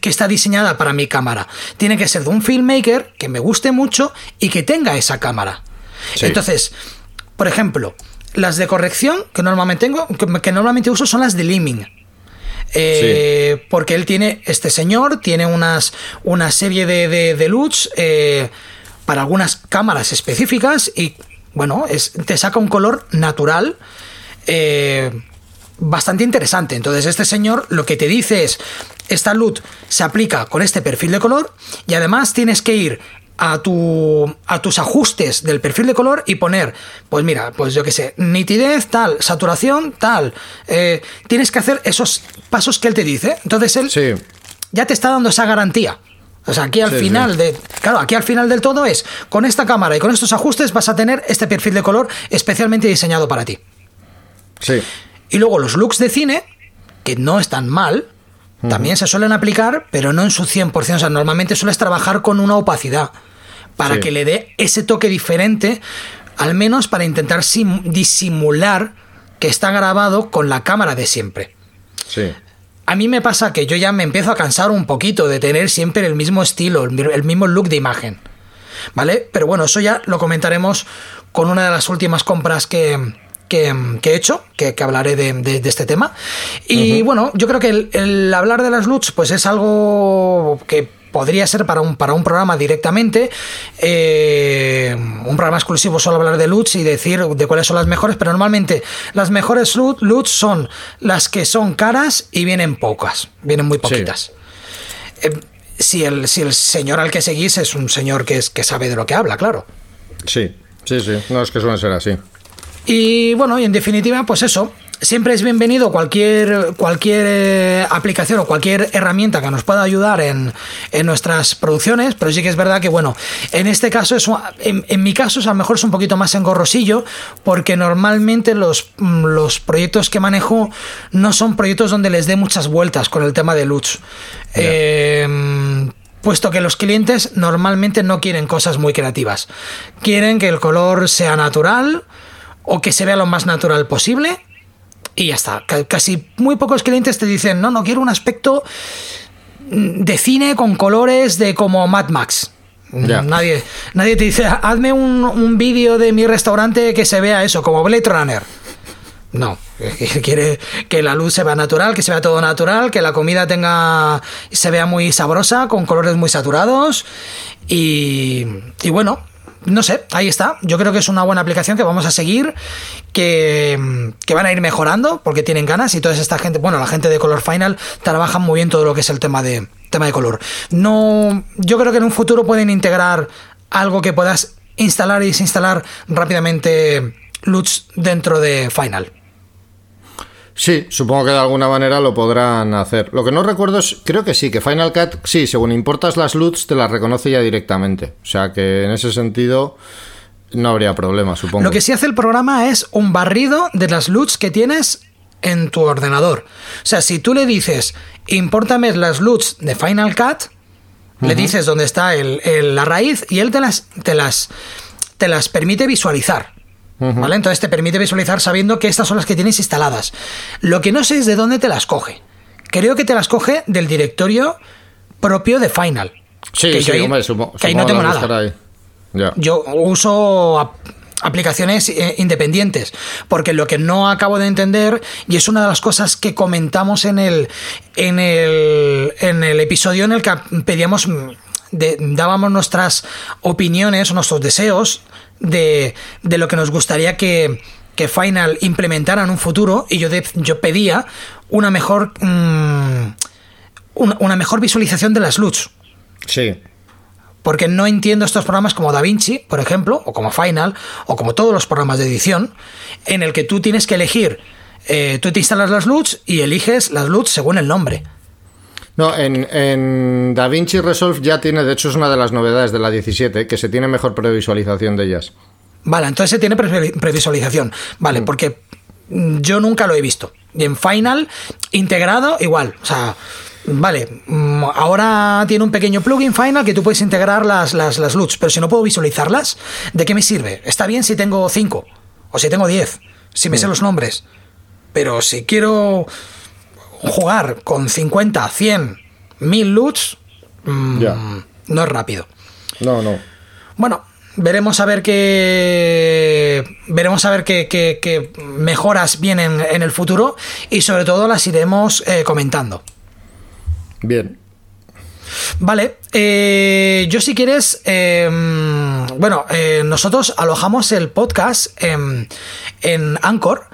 que está diseñada para mi cámara. Tiene que ser de un filmmaker que me guste mucho y que tenga esa cámara. Entonces, por ejemplo, las de corrección que normalmente tengo, que, normalmente uso son las de Liming. Eh, porque él tiene, este señor tiene unas, una serie de, de, LUTs eh, para algunas cámaras específicas y bueno, es, te saca un color natural. Eh, bastante interesante. Entonces, este señor lo que te dice es, esta luz se aplica con este perfil de color y además tienes que ir a, tu, a tus ajustes del perfil de color y poner, pues mira, pues yo qué sé, nitidez, tal, saturación, tal. Eh, tienes que hacer esos pasos que él te dice. Entonces él ya te está dando esa garantía. O sea, aquí al final de. Claro, aquí al final del todo es con esta cámara y con estos ajustes vas a tener este perfil de color especialmente diseñado para ti. Sí. Y luego los looks de cine, que no están mal, también se suelen aplicar, pero no en su 100%. O sea, normalmente sueles trabajar con una opacidad para que le dé ese toque diferente, al menos para intentar disimular que está grabado con la cámara de siempre. Sí. A mí me pasa que yo ya me empiezo a cansar un poquito de tener siempre el mismo estilo, el mismo look de imagen. ¿Vale? Pero bueno, eso ya lo comentaremos con una de las últimas compras que, que, he hecho, que, hablaré de, este tema. Y bueno, yo creo que el, hablar de las LUTs pues es algo que podría ser para un, para un programa directamente, eh, un programa exclusivo solo hablar de LUTs y decir de cuáles son las mejores, pero normalmente las mejores LUTs son las que son caras y vienen pocas, vienen muy poquitas. Eh, si, el, si el señor al que seguís es un señor que, es, que sabe de lo que habla, claro. Sí, Sí, sí, no es que suelen ser así. Y bueno, y en definitiva, pues eso, siempre es bienvenido cualquier, cualquier eh, aplicación o cualquier herramienta que nos pueda ayudar en, nuestras producciones, pero sí que es verdad que, bueno, en este caso, es, en, mi caso, a lo mejor es un poquito más engorrosillo, porque normalmente los, los proyectos que manejo no son proyectos donde les dé muchas vueltas con el tema de Lutz. Em, puesto que los clientes normalmente no quieren cosas muy creativas. Quieren que el color sea natural o que se vea lo más natural posible y ya está. Casi muy pocos clientes te dicen, no, no quiero un aspecto de cine con colores de como Mad Max. Nadie, nadie te dice, hazme un, vídeo de mi restaurante que se vea eso, como Blade Runner. No, *laughs* quiere que la luz se vea natural, que se vea todo natural, que la comida tenga se vea muy sabrosa, con colores muy saturados y, y bueno, no sé, ahí está. Yo creo que es una buena aplicación que vamos a seguir, que, van a ir mejorando porque tienen ganas y toda esta gente, bueno, la gente de Color Final trabaja muy bien todo lo que es el tema de, tema de color. No, yo creo que en un futuro pueden integrar algo que puedas instalar y desinstalar rápidamente LUTs dentro de Final. Sí, supongo que de alguna manera lo podrán hacer. Lo que no recuerdo es, creo que sí, que Final Cut, sí, según importas las LUTs, te las reconoce ya directamente. O sea que en ese sentido no habría problema, supongo. Lo que sí hace el programa es un barrido de las LUTs que tienes en tu ordenador. O sea, si tú le dices, importame las LUTs de Final Cut, le dices dónde está la raíz y él te las, te las, te las permite visualizar. ¿Vale? Entonces te permite visualizar sabiendo que estas son las que tienes instaladas. Lo que no sé es de dónde te las coge. Creo que te las coge del directorio propio de Final. Sí, que sí, ahí, hombre, que ahí no tengo nada. Yo uso aplicaciones eh, independientes, porque lo que no acabo de entender, y es una de las cosas que comentamos en el, en el, en el episodio en el que pedíamos, dábamos nuestras opiniones, nuestros deseos de, de lo que nos gustaría que, que Final implementara en un futuro y yo, yo pedía una mejor mm, una, mejor visualización de las LUTs. Sí. Porque no entiendo estos programas como DaVinci, por ejemplo, o como Final, o como todos los programas de edición, en el que tú tienes que elegir, eh, tú te instalas las LUTs y eliges las LUTs según el nombre. No, en, en DaVinci Resolve ya tiene, de hecho es una de las novedades de la 17, que se tiene mejor previsualización de ellas. Vale, entonces se tiene previsualización. Vale, mm. porque yo nunca lo he visto. Y en Final, integrado, igual. O sea, vale, mm, ahora tiene un pequeño plugin Final que tú puedes integrar las, las, las LUTs, pero si no puedo visualizarlas, ¿de qué me sirve? Está bien si tengo 5 o si tengo 10, si me sé mm. los nombres. Pero si quiero jugar con 50, 100, 1000 loots mm, no es rápido. No, no. Bueno, veremos a ver qué veremos a ver qué, mejoras vienen en el futuro y sobre todo las iremos eh, comentando. Bien. Vale, eh, yo si quieres, em, bueno, eh, nosotros alojamos el podcast en, en Anchor.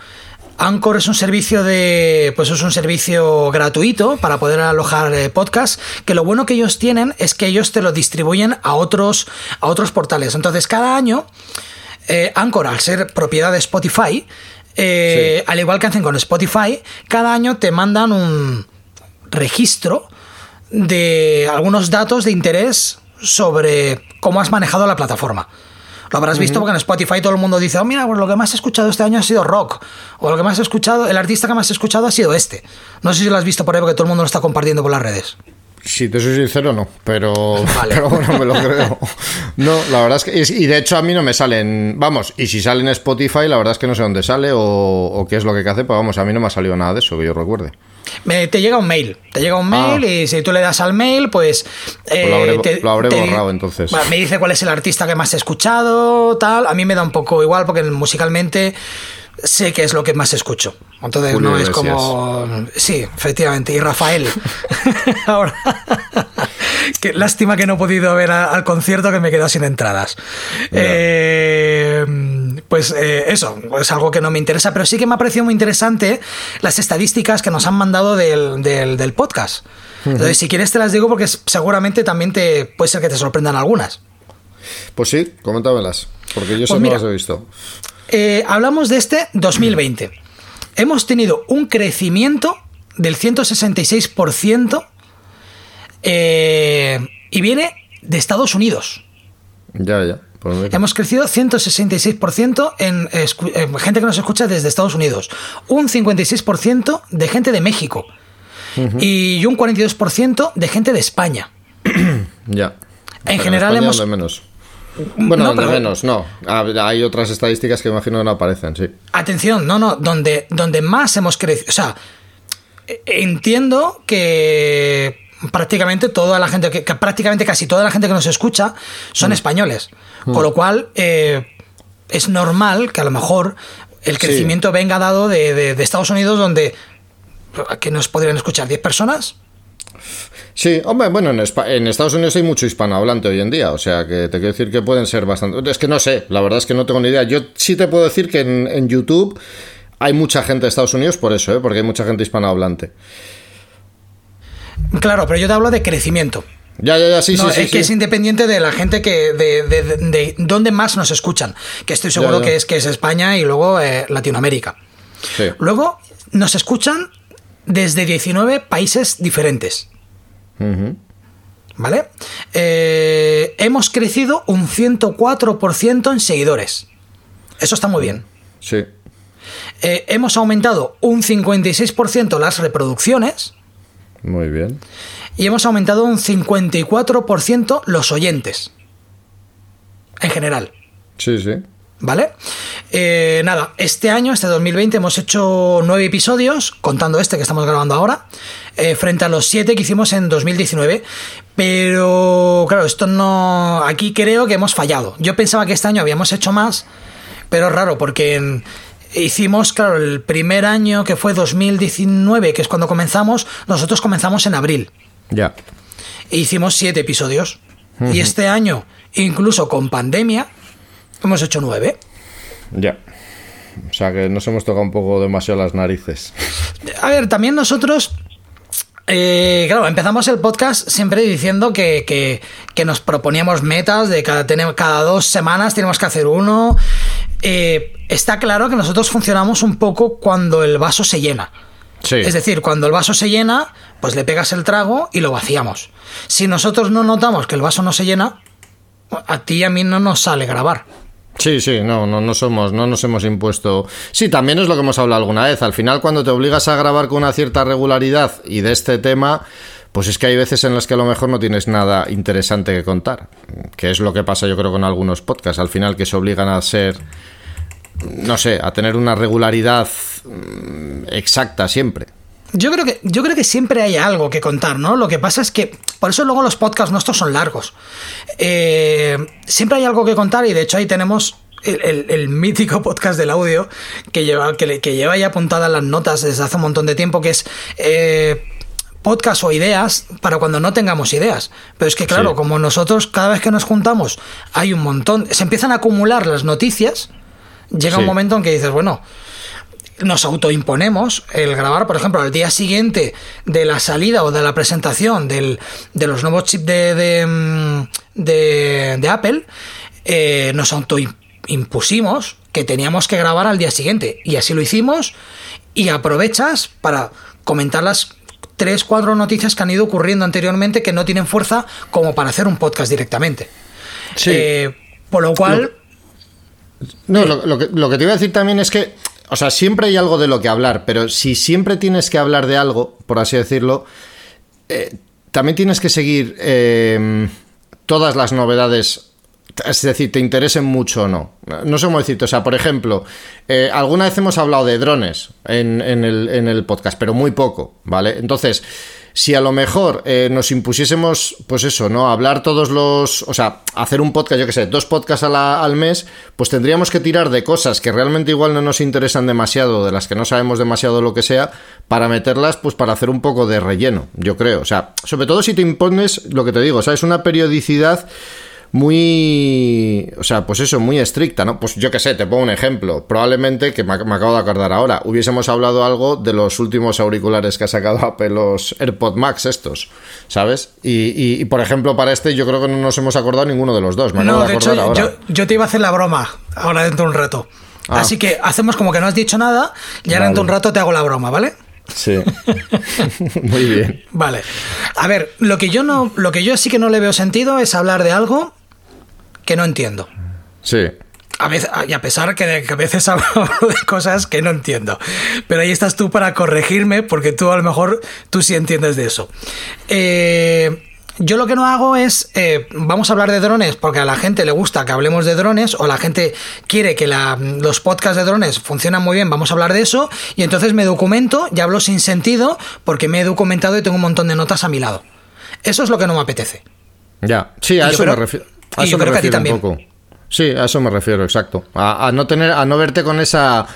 Anchor es un servicio de. Pues es un servicio gratuito para poder alojar eh, podcasts. Que lo bueno que ellos tienen es que ellos te lo distribuyen a otros, a otros portales. Entonces, cada año, eh, Anchor, al ser propiedad de Spotify, eh, al igual que hacen con Spotify, cada año te mandan un registro de algunos datos de interés sobre cómo has manejado la plataforma. Lo habrás visto porque en Spotify todo el mundo dice, oh, mira, pues lo que más he escuchado este año ha sido rock. O lo que más he escuchado, el artista que más he escuchado ha sido este. No sé si lo has visto por ahí porque todo el mundo lo está compartiendo por las redes. Si te soy sincero, no, pero, *laughs* bueno, me lo creo. No, la verdad es que. Y de hecho, a mí no me salen. Vamos, y si sale en Spotify, la verdad es que no sé dónde sale o, qué es lo que hace, pero vamos, a mí no me ha salido nada de eso que yo recuerde. Me, te llega un mail, te llega un ah. mail y si tú le das al mail, pues... pues lo habré, eh, borrado entonces. me dice cuál es el artista que más he escuchado, tal. A mí me da un poco igual porque musicalmente sé que es lo que más escucho. Entonces no es como... Sí, efectivamente. Y Rafael. *laughs* Ahora... Qué lástima que no he podido ver al concierto que me he quedado sin entradas. Eh, pues eh, eso, es algo que no me interesa, pero sí que me ha parecido muy interesante las estadísticas que nos han mandado del, podcast. Entonces, si quieres te las digo porque seguramente también te puede ser que te sorprendan algunas. Pues sí, coméntamelas. Porque yo pues no las he visto. Eh, hablamos de este 2020. Hemos tenido un crecimiento del 166% eh, y viene de Estados Unidos. Ya, ya. Hemos crecido 166% en, en, gente que nos escucha desde Estados Unidos, un 56% de gente de México y un 42% de gente de España. *clears throat* ya. En general hemos... menos. Bueno, no, menos, no. Hay otras estadísticas que imagino que no aparecen, sí. Atención, no, no, donde, donde más hemos crecido. O sea, entiendo que prácticamente toda la gente, que, prácticamente casi toda la gente que nos escucha son mm. españoles. Mm. Con lo cual, eh, es normal que a lo mejor el crecimiento venga dado de, Estados Unidos, donde que nos podrían escuchar 10 personas. Sí, hombre, bueno, en, en, Estados Unidos hay mucho hispanohablante hoy en día, o sea que te quiero decir que pueden ser bastante... Es que no sé, la verdad es que no tengo ni idea. Yo sí te puedo decir que en, en YouTube hay mucha gente de Estados Unidos por eso, ¿eh? porque hay mucha gente hispanohablante. Claro, pero yo te hablo de crecimiento. Ya, ya, ya, sí, sí, sí. Es que es independiente de la gente que. de, de, dónde más nos escuchan. Que estoy seguro que es que es España y luego eh, Latinoamérica. Luego nos escuchan desde 19 países diferentes. ¿Vale? Eh, hemos crecido un 104% en seguidores. Eso está muy bien. Sí. Eh, hemos aumentado un 56% las reproducciones. Muy bien. Y hemos aumentado un 54% los oyentes. En general. Sí, sí. ¿Vale? Eh, nada, este año, este 2020, hemos hecho nueve episodios, contando este que estamos grabando ahora, eh, frente a los siete que hicimos en 2019. Pero, claro, esto no. Aquí creo que hemos fallado. Yo pensaba que este año habíamos hecho más, pero es raro, porque en hicimos, claro, el primer año que fue 2019, que es cuando comenzamos, nosotros comenzamos en abril. Ya. E hicimos siete episodios. Y este año, incluso con pandemia, hemos hecho nueve. Ya. O sea que nos hemos tocado un poco demasiado las narices. A ver, también nosotros eh, claro, empezamos el podcast siempre diciendo que, nos proponíamos metas de cada, cada dos semanas tenemos que hacer uno. Eh, está claro que nosotros funcionamos un poco cuando el vaso se llena. Es decir, cuando el vaso se llena, pues le pegas el trago y lo vaciamos. Si nosotros no notamos que el vaso no se llena, a ti y a mí no nos sale grabar. Sí, sí, no, no, no somos, no nos hemos impuesto. Sí, también es lo que hemos hablado alguna vez. Al final, cuando te obligas a grabar con una cierta regularidad y de este tema, pues es que hay veces en las que a lo mejor no tienes nada interesante que contar. Que es lo que pasa, yo creo, con algunos podcasts. Al final, que se obligan a ser, no sé, a tener una regularidad mm, exacta siempre. Yo creo que, yo creo que siempre hay algo que contar, ¿no? Lo que pasa es que. Por eso luego los podcasts nuestros son largos. Eh, siempre hay algo que contar y de hecho ahí tenemos el, mítico *laughs* podcast del audio que lleva, que, que, lleva ya apuntadas las notas desde hace un montón de tiempo, que es. Eh, podcast o ideas para cuando no tengamos ideas. Pero es que claro, como nosotros cada vez que nos juntamos hay un montón, se empiezan a acumular las noticias, llega un momento en que dices, bueno, nos autoimponemos el grabar, por ejemplo, al día siguiente de la salida o de la presentación del, de los nuevos chips de, de, mm, de, Apple, eh, nos autoimpusimos que teníamos que grabar al día siguiente. Y así lo hicimos y aprovechas para comentar las tres, cuatro noticias que han ido ocurriendo anteriormente que no tienen fuerza como para hacer un podcast directamente. Sí. Eh, por lo cual... No, lo, que, lo que te iba a decir también es que o sea, siempre hay algo de lo que hablar, pero si siempre tienes que hablar de algo, por así decirlo, eh, también tienes que seguir eh, todas las novedades es decir, te interesen mucho o no. No sé cómo decirte. O sea, por ejemplo, eh, alguna vez hemos hablado de drones en, el, podcast, pero muy poco, ¿vale? Entonces, si a lo mejor eh, nos impusiésemos, pues eso, ¿no? Hablar todos los. O sea, hacer un podcast, yo qué sé, dos podcasts al mes, pues tendríamos que tirar de cosas que realmente igual no nos interesan demasiado, de las que no sabemos demasiado lo que sea, para meterlas, pues para hacer un poco de relleno, yo creo. O sea, sobre todo si te impones lo que te digo, o sea, es una periodicidad muy, o sea, pues eso, muy estricta, ¿no? Pues yo qué sé, te pongo un ejemplo. Probablemente, que me, acabo de acordar ahora, hubiésemos hablado algo de los últimos auriculares que ha sacado *laughs* Apple, los AirPod Max estos, ¿sabes? Y, por ejemplo, para este yo creo que no nos hemos acordado ninguno de los dos. Me acabo de, hecho, ahora. Yo, te iba a hacer la broma ahora dentro de un rato. Ah. Así que hacemos como que no has dicho nada y ahora dentro de un rato te hago la broma, ¿vale? Sí. *laughs* Muy bien. Vale. A ver, lo que yo no, lo que yo sí que no le veo sentido es hablar de algo que no entiendo. Sí. A veces, y a pesar que, que a veces *laughs* hablo de cosas que no entiendo. Pero ahí estás tú para corregirme, porque tú a lo mejor tú sí entiendes de eso. Eh, yo lo que no hago es, eh, vamos a hablar de drones porque a la gente le gusta que hablemos de drones o la gente quiere que los podcasts de drones funcionan muy bien, vamos a hablar de eso y entonces me documento y hablo sin sentido porque me he documentado y tengo un montón de notas a mi lado. Eso es lo que no me apetece. Ya, sí, a eso me refiero. A eso me refiero un poco. Sí, a eso me refiero, exacto. A, no tener, a no verte con esa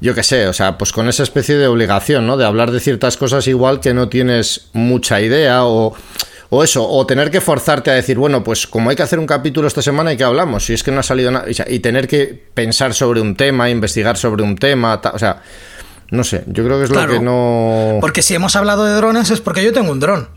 yo qué sé, o sea, pues con esa especie de obligación, ¿no? De hablar de ciertas cosas igual que no tienes mucha idea o o eso, o tener que forzarte a decir, bueno, pues como hay que hacer un capítulo esta semana y que hablamos, si es que no ha salido nada, y tener que pensar sobre un tema, investigar sobre un tema, o sea, no sé, yo creo que es lo que no... Porque si hemos hablado de drones es porque yo tengo un dron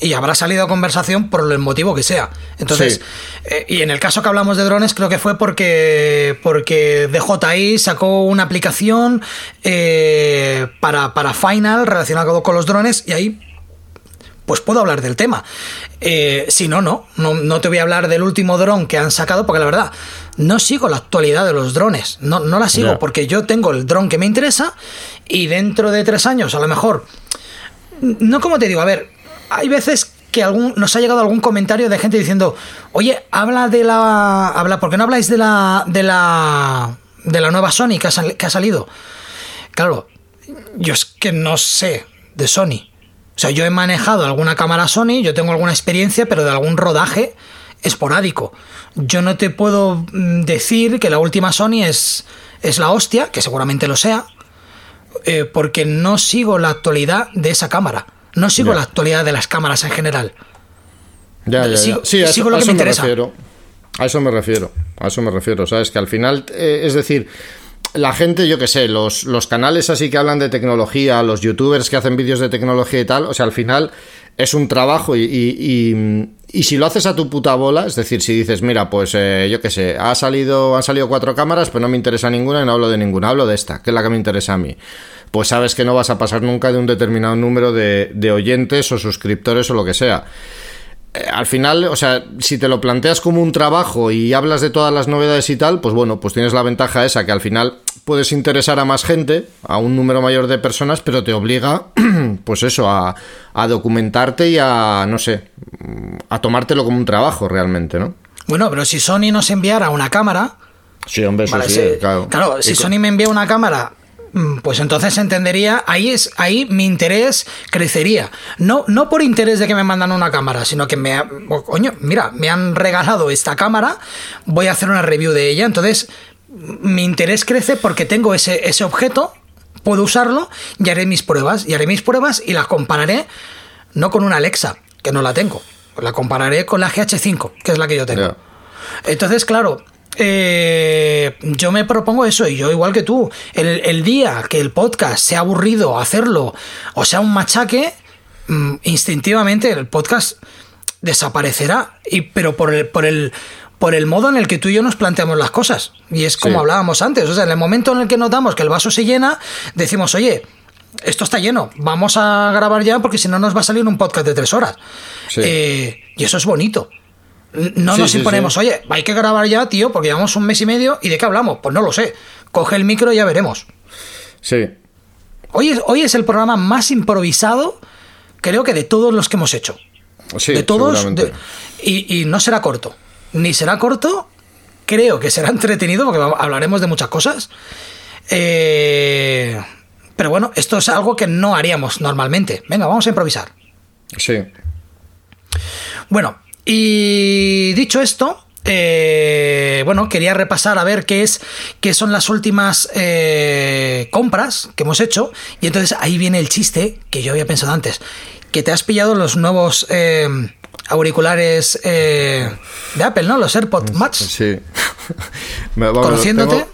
y habrá salido a conversación por el motivo que sea. Entonces, eh, y en el caso que hablamos de drones, creo que fue porque, porque DJI sacó una aplicación eh, para, para Final relacionado con los drones y ahí pues puedo hablar del tema. Eh, si no, no, no, te voy a hablar del último dron que han sacado, porque la verdad, no sigo la actualidad de los drones, no, no la sigo, porque yo tengo el dron que me interesa y dentro de tres años, a lo mejor, no como te digo, a ver, hay veces que algún, nos ha llegado algún comentario de gente diciendo, oye, habla de la, habla, ¿por qué no habláis de la, de la, de la nueva Sony que ha, salido? Claro, yo es que no sé de Sony. O sea, yo he manejado alguna cámara Sony, yo tengo alguna experiencia, pero de algún rodaje esporádico. Yo no te puedo mm, decir que la última Sony es, es la hostia, que seguramente lo sea, eh, porque no sigo la actualidad de esa cámara. No sigo la actualidad de las cámaras en general. Ya, ya, Sí, a eso, lo que me, interesa. refiero. A eso me refiero. A eso me refiero. Sabes que al final, eh, es decir, la gente, yo qué sé, los, los canales así que hablan de tecnología, los youtubers que hacen vídeos de tecnología y tal, o sea, al final es un trabajo y, y, y, si lo haces a tu puta bola, es decir, si dices, mira, pues eh, yo qué sé, ha salido, han salido cuatro cámaras, pero no me interesa ninguna y no hablo de ninguna, hablo de esta, que es la que me interesa a mí. Pues sabes que no vas a pasar nunca de un determinado número de, de oyentes o suscriptores o lo que sea. Eh, al final, o sea, si te lo planteas como un trabajo y hablas de todas las novedades y tal, pues bueno, pues tienes la ventaja esa que al final puedes interesar a más gente, a un número mayor de personas, pero te obliga, *clears throat* pues eso, a, documentarte y a, no sé, a tomártelo como un trabajo realmente, ¿no? Bueno, pero si Sony nos enviara una cámara... Sí, hombre, sí, claro. Claro, si Sony me envía una cámara pues entonces entendería, ahí es, ahí mi interés crecería. No, no por interés de que me mandan una cámara, sino que me, coño, mira, me han regalado esta cámara, voy a hacer una review de ella, entonces mi interés crece porque tengo ese, ese objeto, puedo usarlo y haré mis pruebas, y haré mis pruebas y las compararé no con una Alexa, que no la tengo, la compararé con la GH5, que es la que yo tengo. Entonces, claro, eh, yo me propongo eso, y yo igual que tú, el, día que el podcast sea aburrido hacerlo o sea un machaque, mm, instintivamente el podcast desaparecerá, y, pero por el, por el por el modo en el que tú y yo nos planteamos las cosas. Y es como hablábamos antes. O sea, en el momento en el que notamos que el vaso se llena, decimos, oye, esto está lleno, vamos a grabar ya porque si no nos va a salir un podcast de tres horas. Eh, y eso es bonito. No nos imponemos, oye, hay que grabar ya, tío, porque llevamos un mes y medio y de qué hablamos. Pues no lo sé. Coge el micro y ya veremos. Sí. Hoy es, hoy es el programa más improvisado, creo que de todos los que hemos hecho. Sí, de todos. y, no será corto. Ni será corto, creo que será *laughs* entretenido, porque hablaremos de muchas cosas. Eh, pero bueno, esto es algo que no haríamos normalmente. Venga, vamos a improvisar. Sí. Bueno, y dicho esto, eh, bueno, quería repasar a ver qué es qué son las últimas eh, compras que hemos hecho. Y entonces ahí viene el chiste que yo había pensado antes. Que te has pillado los nuevos eh, auriculares eh, de Apple, ¿no? Los AirPods Max. Sí. *laughs* Conociéndote.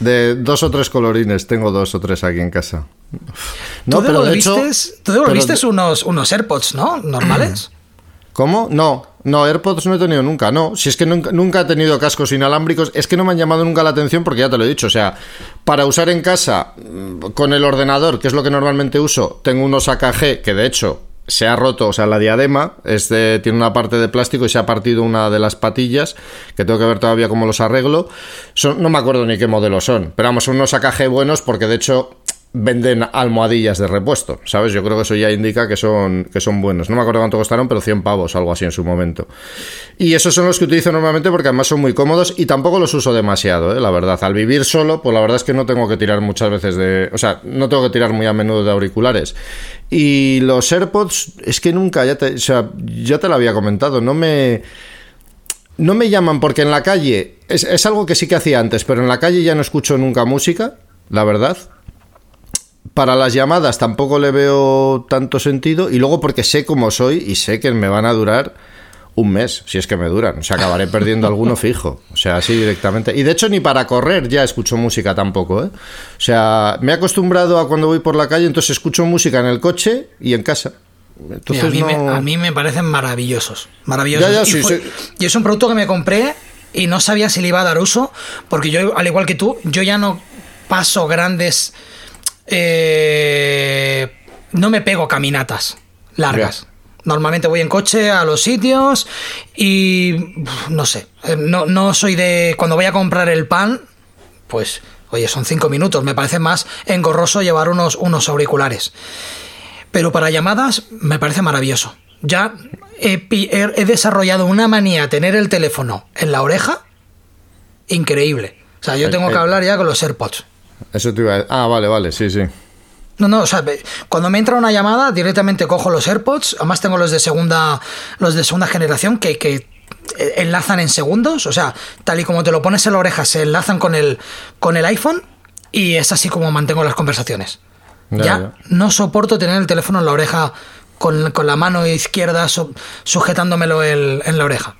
De dos o tres colorines, tengo dos o tres aquí en casa. No, ¿Tú pero devolviste, unos, unos AirPods, ¿no? Normales. *clears throat* ¿Cómo? No, no, AirPods no he tenido nunca, no. Si es que nunca, nunca, he tenido cascos inalámbricos, es que no me han llamado nunca la atención porque ya te lo he dicho. O sea, para usar en casa mm, con el ordenador, que es lo que normalmente uso, tengo unos AKG que de hecho se ha roto, o sea, la diadema es tiene una parte de plástico y se ha partido una de las patillas, que tengo que ver todavía cómo los arreglo. No me acuerdo ni qué modelo son, pero vamos, son unos AKG buenos porque de hecho venden almohadillas de repuesto, ¿sabes? Yo creo que eso ya indica que son, que son buenos. No me acuerdo cuánto costaron, pero 100 pavos, algo así en su momento. Y esos son los que utilizo normalmente porque además son muy cómodos y tampoco los uso demasiado, ¿eh? la verdad. Al vivir solo, pues la verdad es que no tengo que tirar muchas veces de... O sea, no tengo que tirar muy a menudo de auriculares. Y los AirPods, es que nunca, ya te, o sea, ya te lo había comentado, no me... No me llaman porque en la calle, es, es algo que sí que hacía antes, pero en la calle ya no escucho nunca música, la verdad para las llamadas tampoco le veo tanto sentido y luego porque sé cómo soy y sé que me van a durar un mes, si es que me duran. O sea, acabaré perdiendo alguno fijo. O sea, así directamente. Y de hecho, ni para correr ya escucho música tampoco, ¿eh? O sea, me he acostumbrado a cuando voy por la calle, entonces escucho música en el coche y en casa. Entonces, a, mí me, parecen maravillosos. Maravillosos. y, es un producto que me compré y no sabía si le iba a dar uso, porque yo, al igual que tú, yo ya no paso grandes eh, no me pego caminatas largas. Normalmente voy en coche a los sitios y no sé, eh, no, no soy de... Cuando voy a comprar el pan, pues, oye, son cinco minutos, me parece más engorroso llevar unos, unos auriculares. Pero para llamadas me parece maravilloso. Ya he, he desarrollado una manía tener el teléfono en la oreja increíble. O sea, yo tengo que hablar ya con los AirPods. Eso te iba a... Ah, vale, vale, sí, sí. No, no, o sea, cuando me entra una llamada, directamente cojo los AirPods. Además tengo los de segunda, los de segunda generación que, que enlazan en segundos. O sea, tal y como te lo pones en la oreja, se enlazan con el, con el iPhone. Y es así como mantengo las conversaciones. Ya, no soporto tener el teléfono en la oreja con, la mano izquierda sujetándomelo en la oreja.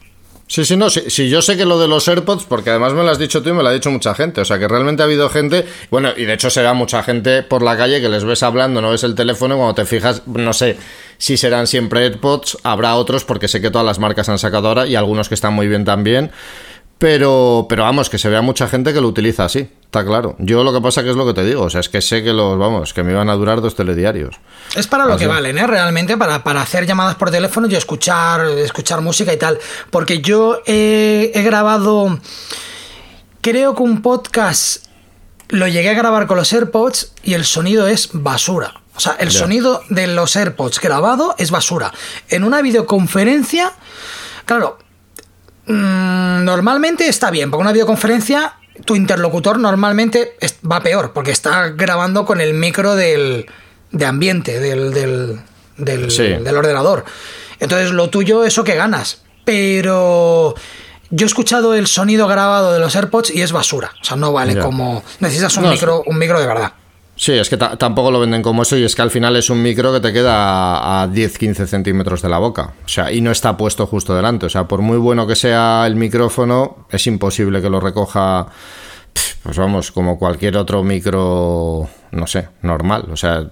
Sí, sí, no, sí, yo sé que lo de los AirPods, porque además me lo has dicho tú y me lo ha dicho mucha gente, o sea que realmente ha habido gente, bueno, y de hecho será mucha gente por la calle que les ves hablando, no ves el teléfono, cuando te fijas, no sé si serán siempre AirPods, habrá otros, porque sé que todas las marcas han sacado ahora y algunos que están muy bien también, pero, pero vamos, que se vea mucha gente que lo utiliza así, está claro. Yo lo que pasa que es lo que te digo, o sea, es que sé que los, vamos, que me iban a durar dos telediarios. Es para lo que valen, ¿eh? Realmente, para, para, hacer llamadas por teléfono y escuchar, escuchar música y tal. Porque yo he, grabado, creo que un podcast lo llegué a grabar con los AirPods y el sonido es basura. O sea, el sonido de los AirPods grabado es basura. En una videoconferencia, claro, Mm, normalmente está bien, porque una videoconferencia tu interlocutor normalmente va peor, porque está grabando con el micro del, de ambiente, del, del, del, ordenador. Entonces lo tuyo, eso que ganas. Pero yo he escuchado el sonido grabado de los AirPods y es basura. O sea, no vale como... Necesitas un, micro, un micro de verdad. Sí, es que tampoco lo venden como eso y es que al final es un micro que te queda a 10-15 centímetros de la boca. O sea, y no está puesto justo delante. O sea, por muy bueno que sea el micrófono, es imposible que lo recoja, pues vamos, como cualquier otro micro, no sé, normal. O sea,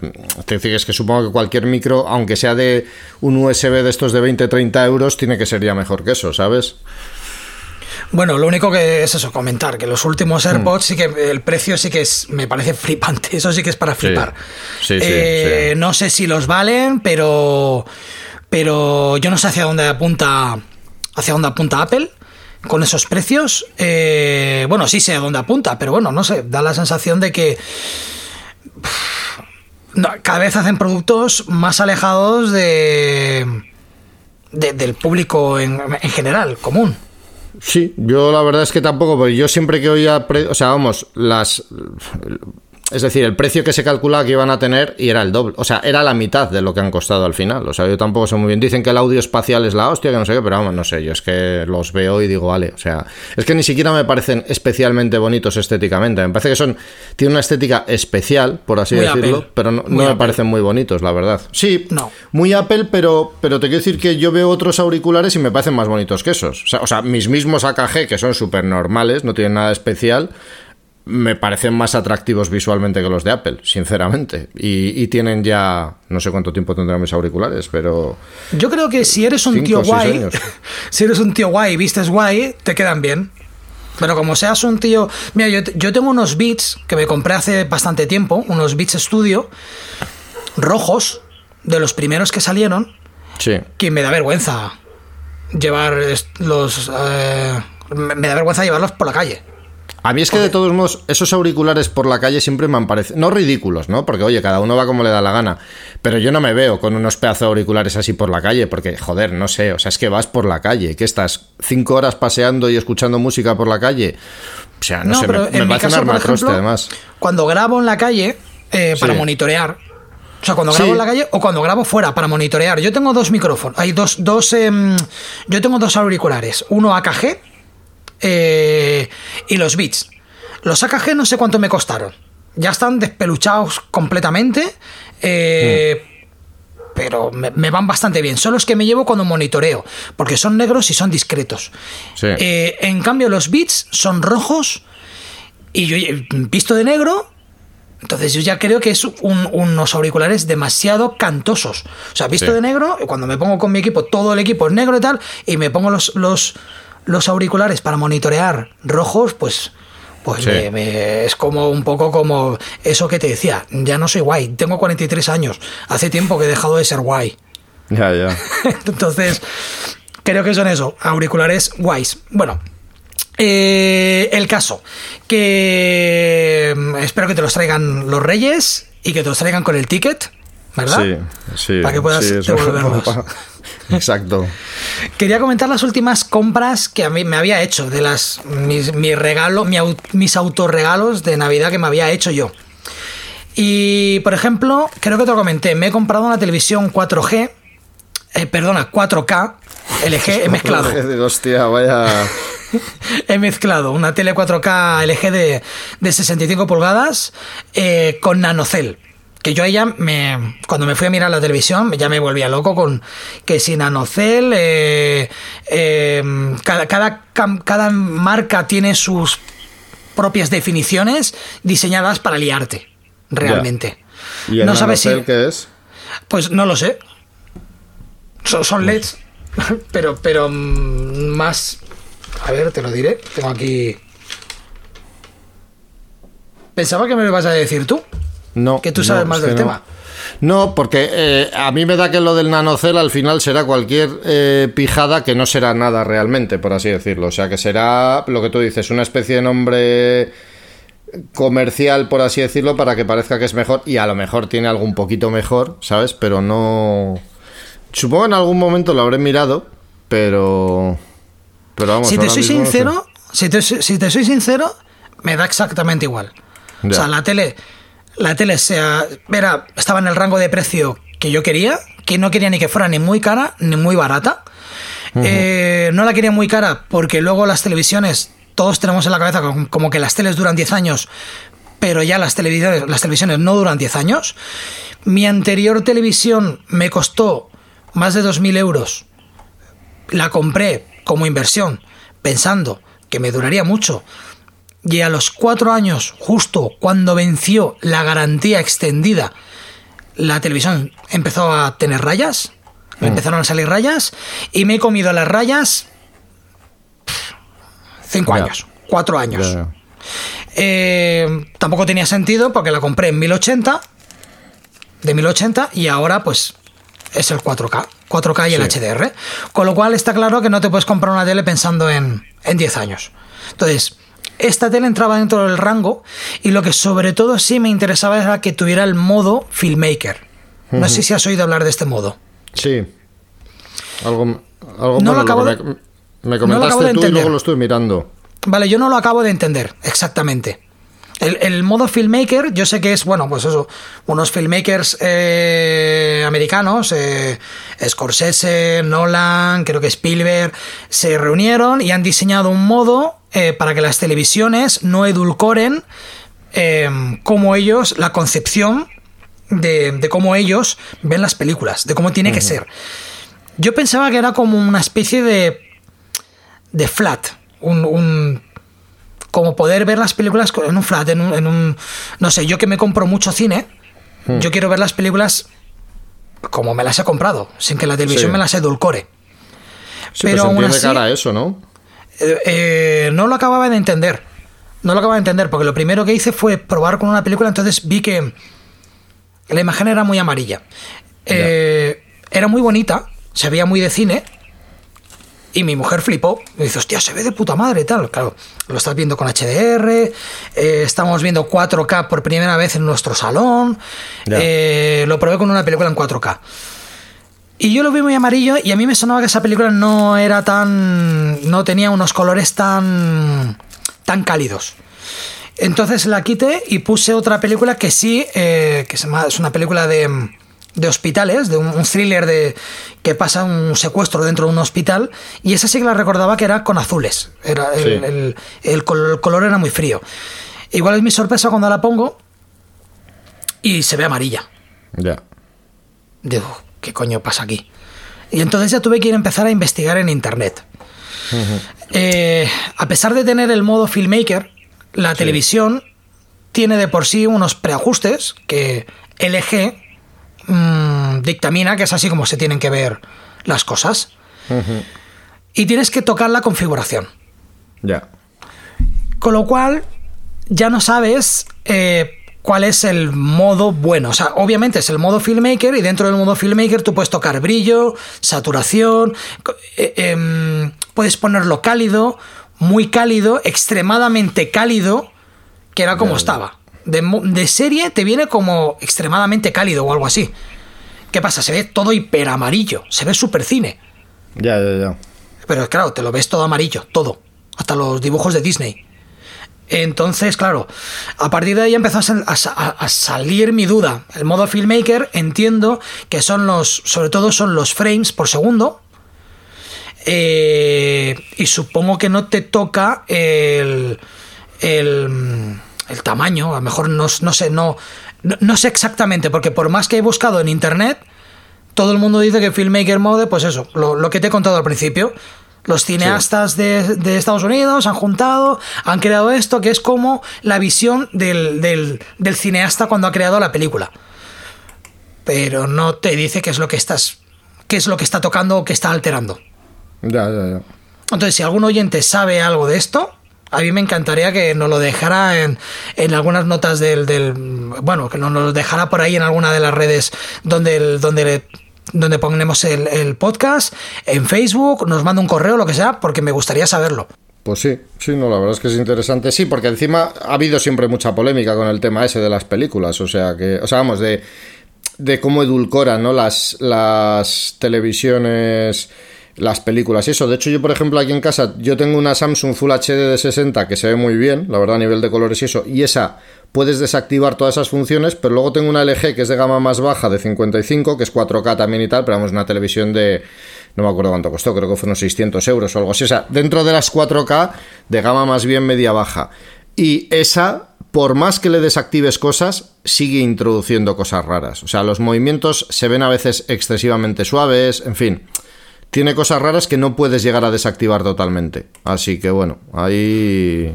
te es que supongo que cualquier micro, aunque sea de un USB de estos de 20-30 euros, tiene que ser ya mejor que eso, ¿sabes? Bueno, lo único que es eso, comentar, que los últimos hmm. AirPods sí que el precio sí que es, me parece flipante, *laughs* eso sí que es para flipar. Eh, no sé si los valen, pero, pero yo no sé hacia dónde apunta, hacia dónde apunta Apple con esos precios. Eh, bueno, sí sé a dónde apunta, pero bueno, no sé, da la sensación de que cada vez hacen productos más alejados de, del público en general, común. Sí, yo la verdad es que tampoco, porque yo siempre que oía, o sea, vamos, las es decir, el precio que se calculaba que iban a tener y era el doble. O sea, era la mitad de lo que han costado al final. O sea, yo tampoco sé muy bien. Dicen que el audio espacial es la hostia, que no sé qué, pero vamos, no sé. Yo es que los veo y digo, vale. O sea, es que ni siquiera me parecen especialmente bonitos estéticamente. Me parece que son. Tienen una estética especial, por así decirlo, pero no, me parecen muy bonitos, la verdad. Sí, no. muy Apple, pero, pero te quiero decir que yo veo otros auriculares y me parecen más bonitos que esos. O sea, o sea mis mismos AKG, que son súper normales, no tienen nada especial me parecen más atractivos visualmente que los de Apple, sinceramente. Y, tienen ya, no sé cuánto tiempo tendrán mis auriculares, pero... Yo creo que si eres un tío guay, *laughs* si eres un tío guay y vistes guay, te quedan bien. Pero como seas un tío... Mira, yo, yo tengo unos Beats que me compré hace bastante tiempo, unos Beats Studio, rojos, de los primeros que salieron, sí. que me da vergüenza llevar los... Eh, me da vergüenza llevarlos por la calle. A mí es que de todos modos, esos auriculares por la calle siempre me han parecido, no ridículos, ¿no? Porque oye, cada uno va como le da la gana, pero yo no me veo con unos pedazos de auriculares así por la calle, porque joder, no sé, o sea, es que vas por la calle, que estás cinco horas paseando y escuchando música por la calle, o sea, no, sé, me, me parece un además. Cuando grabo en la calle, eh, para monitorear, o sea, cuando grabo en la calle o cuando grabo fuera para monitorear. Yo tengo dos micrófonos. Hay dos, dos em, yo tengo dos auriculares. Uno AKG eh, y los bits. Los AKG no sé cuánto me costaron. Ya están despeluchados completamente. Eh, pero me, van bastante bien. Son los que me llevo cuando monitoreo, porque son negros y son discretos. Eh, en cambio, los bits son rojos y yo visto de negro. Entonces yo ya creo que es unos auriculares demasiado cantosos. O sea, visto de negro, cuando me pongo con mi equipo, todo el equipo es negro y tal, y me pongo los, los, los auriculares para monitorear rojos, pues pues es como un poco como eso que te decía, ya no soy guay, tengo 43 años, hace tiempo que he dejado de ser guay. *laughs* Ya, ya. *laughs* Entonces, creo que son eso, auriculares guays. Bueno, eh, el caso, que mm, espero que te los traigan los reyes y que te los traigan con el ticket, ¿verdad? Sí, sí. Para que puedas devolverlos. *laughs* Exacto. Quería comentar las últimas compras que a mí me había hecho, de las mis, regalo, mis autorregalos de Navidad que me había hecho yo. Y, por ejemplo, creo que te lo comenté, me he comprado una televisión 4G, eh, perdona, 4K, LG, he *laughs* mezclado. Hostia, vaya... *laughs* he mezclado una tele 4K LG de, de 65 pulgadas eh, con nanocell que yo ella me cuando me fui a mirar la televisión ya me volvía loco con que si Nanocell eh, eh, cada, cada, cada marca tiene sus propias definiciones diseñadas para liarte realmente. ¿Y el no sabes si qué es pues no lo sé. Son, son LEDs *laughs* pero pero mm, más a ver te lo diré tengo aquí. Pensaba que me lo ibas a decir tú no. Que tú sabes más del tema. No, porque eh, a mí me da que lo del nanocel al final será cualquier eh, pijada que no será nada realmente, por así decirlo. O sea, que será lo que tú dices, una especie de nombre comercial, por así decirlo, para que parezca que es mejor y a lo mejor tiene algo un poquito mejor, ¿sabes? Pero no... Supongo en algún momento lo habré mirado, pero... Pero vamos, si te soy sincero, si, te, si te soy sincero, me da exactamente igual. O sea, la tele la tele sea, era, estaba en el rango de precio que yo quería, que no quería ni que fuera ni muy cara ni muy barata. Eh, no la quería muy cara porque luego las televisiones, todos tenemos en la cabeza como que las teles duran 10 años, pero ya las televisiones, las televisiones no duran 10 años. Mi anterior televisión me costó más de 2.000 euros. La compré como inversión, pensando que me duraría mucho y a los cuatro años, justo cuando venció la garantía extendida, la televisión empezó a tener rayas, mm. empezaron a salir rayas, y me he comido las rayas cinco años, cuatro años. Eh, tampoco tenía sentido porque la compré en 1080, de 1080, y ahora pues es el 4K. 4K y el HDR. Con lo cual está claro que no te puedes comprar una tele pensando en, en 10 años. Entonces, esta tele entraba dentro del rango y lo que sobre todo sí me interesaba era que tuviera el modo filmmaker. No sé si has oído hablar de este modo. Sí. Algo, algo no lo acabo de, me, comentaste tú y luego lo estoy mirando. Vale, yo no lo acabo de entender exactamente. El, modo filmmaker, yo sé que es, bueno, pues eso, unos filmmakers eh, americanos, eh, Scorsese, Nolan, creo que Spielberg, se reunieron y han diseñado un modo eh, para que las televisiones no edulcoren como ellos, la concepción de, cómo ellos ven las películas, de cómo tiene que ser. Yo pensaba que era como una especie de, de flat, un como poder ver las películas en un flat, en un, no sé, yo que me compro mucho cine, hmm. yo quiero ver las películas como me las he comprado, sin que la televisión me las edulcore. pero aún así, cara eso, ¿no? Eh, eh, no lo acababa de entender. No lo acababa de entender, porque lo primero que hice fue probar con una película, entonces vi que la imagen era muy amarilla. Eh, era muy bonita, se veía muy de cine, y mi mujer flipó. Me dice, hostia, se ve de puta madre y tal. Claro, lo estás viendo con HDR. Eh, estamos viendo 4K por primera vez en nuestro salón. Eh, lo probé con una película en 4K. Y yo lo vi muy amarillo y a mí me sonaba que esa película no era tan. no tenía unos colores tan. tan cálidos. Entonces la quité y puse otra película que sí, eh, que es una película de de hospitales, de un, thriller de que pasa un secuestro dentro de un hospital, y esa sí que la recordaba que era con azules. Era el, color era muy frío. Igual es mi sorpresa cuando la pongo y se ve amarilla. Ya. Digo, ¿qué coño pasa aquí? Y entonces ya tuve que ir a empezar a investigar en internet. Eh, a pesar de tener el modo filmmaker, la televisión tiene de por sí unos preajustes que LG Mm, dictamina que es así como se tienen que ver las cosas. Y tienes que tocar la configuración. Ya. Con lo cual, ya no sabes eh, cuál es el modo bueno. O sea, obviamente es el modo filmmaker y dentro del modo filmmaker tú puedes tocar brillo, saturación, eh, em, puedes ponerlo cálido, muy cálido, extremadamente cálido, que era como estaba de, serie te viene como extremadamente cálido o algo así. ¿Qué pasa? Se ve todo hiper amarillo, se ve super cine. Ya, ya, ya. Pero claro, te lo ves todo amarillo, todo. Hasta los dibujos de Disney. Entonces, claro, a partir de ahí empezó a, salir mi duda. El modo filmmaker entiendo que son los, sobre todo son los frames por segundo. Eh, y supongo que no te toca el, el el tamaño, a lo mejor no, no sé, no, no, sé exactamente, porque por más que he buscado en internet, todo el mundo dice que Filmmaker Mode, pues eso, lo, que te he contado al principio. Los cineastas de, Estados Unidos han juntado, han creado esto, que es como la visión del, del, cineasta cuando ha creado la película. Pero no te dice qué es lo que estás. qué es lo que está tocando o qué está alterando. Ya, ya, ya. Entonces, si algún oyente sabe algo de esto, a mí me encantaría que nos lo dejara en, en algunas notas del, del, Bueno, que nos lo dejara por ahí en alguna de las redes donde, donde, donde ponemos el, podcast, en Facebook, nos manda un correo, lo que sea, porque me gustaría saberlo. Pues sí, sí, no, la verdad es que es interesante. Sí, porque encima ha habido siempre mucha polémica con el tema ese de las películas. O sea, que. O sea, vamos, de, de cómo edulcoran, ¿no? Las, las televisiones las películas y eso. De hecho, yo, por ejemplo, aquí en casa, yo tengo una Samsung Full HD de 60 que se ve muy bien, la verdad, a nivel de colores y eso, y esa puedes desactivar todas esas funciones, pero luego tengo una LG que es de gama más baja, de 55, que es 4K también y tal, pero vamos, una televisión de... No me acuerdo cuánto costó, creo que fueron 600 euros o algo así. O sea, dentro de las 4K, de gama más bien media-baja. Y esa, por más que le desactives cosas, sigue introduciendo cosas raras. O sea, los movimientos se ven a veces excesivamente suaves, en fin tiene cosas raras que no puedes llegar a desactivar totalmente. Así que bueno, ahí...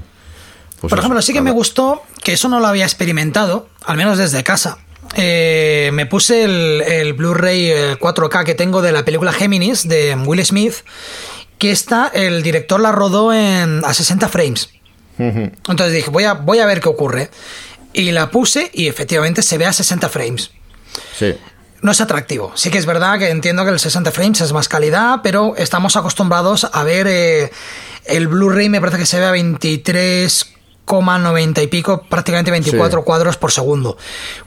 Pues Por ejemplo, sí que me gustó, que eso no lo había experimentado, al menos desde casa. Eh, me puse el, Blu-ray 4K eh, que tengo de la película Géminis de Will Smith, que está, el director la rodó en, a 60 frames. Entonces dije, voy a, voy a ver qué ocurre. Y la puse y efectivamente se ve a 60 frames. Sí no es atractivo. Sí que es verdad que entiendo que el 60 frames es más calidad, pero estamos acostumbrados a ver eh, el Blu-ray, me parece que se ve a 23,90 y pico, prácticamente 24 cuadros por segundo.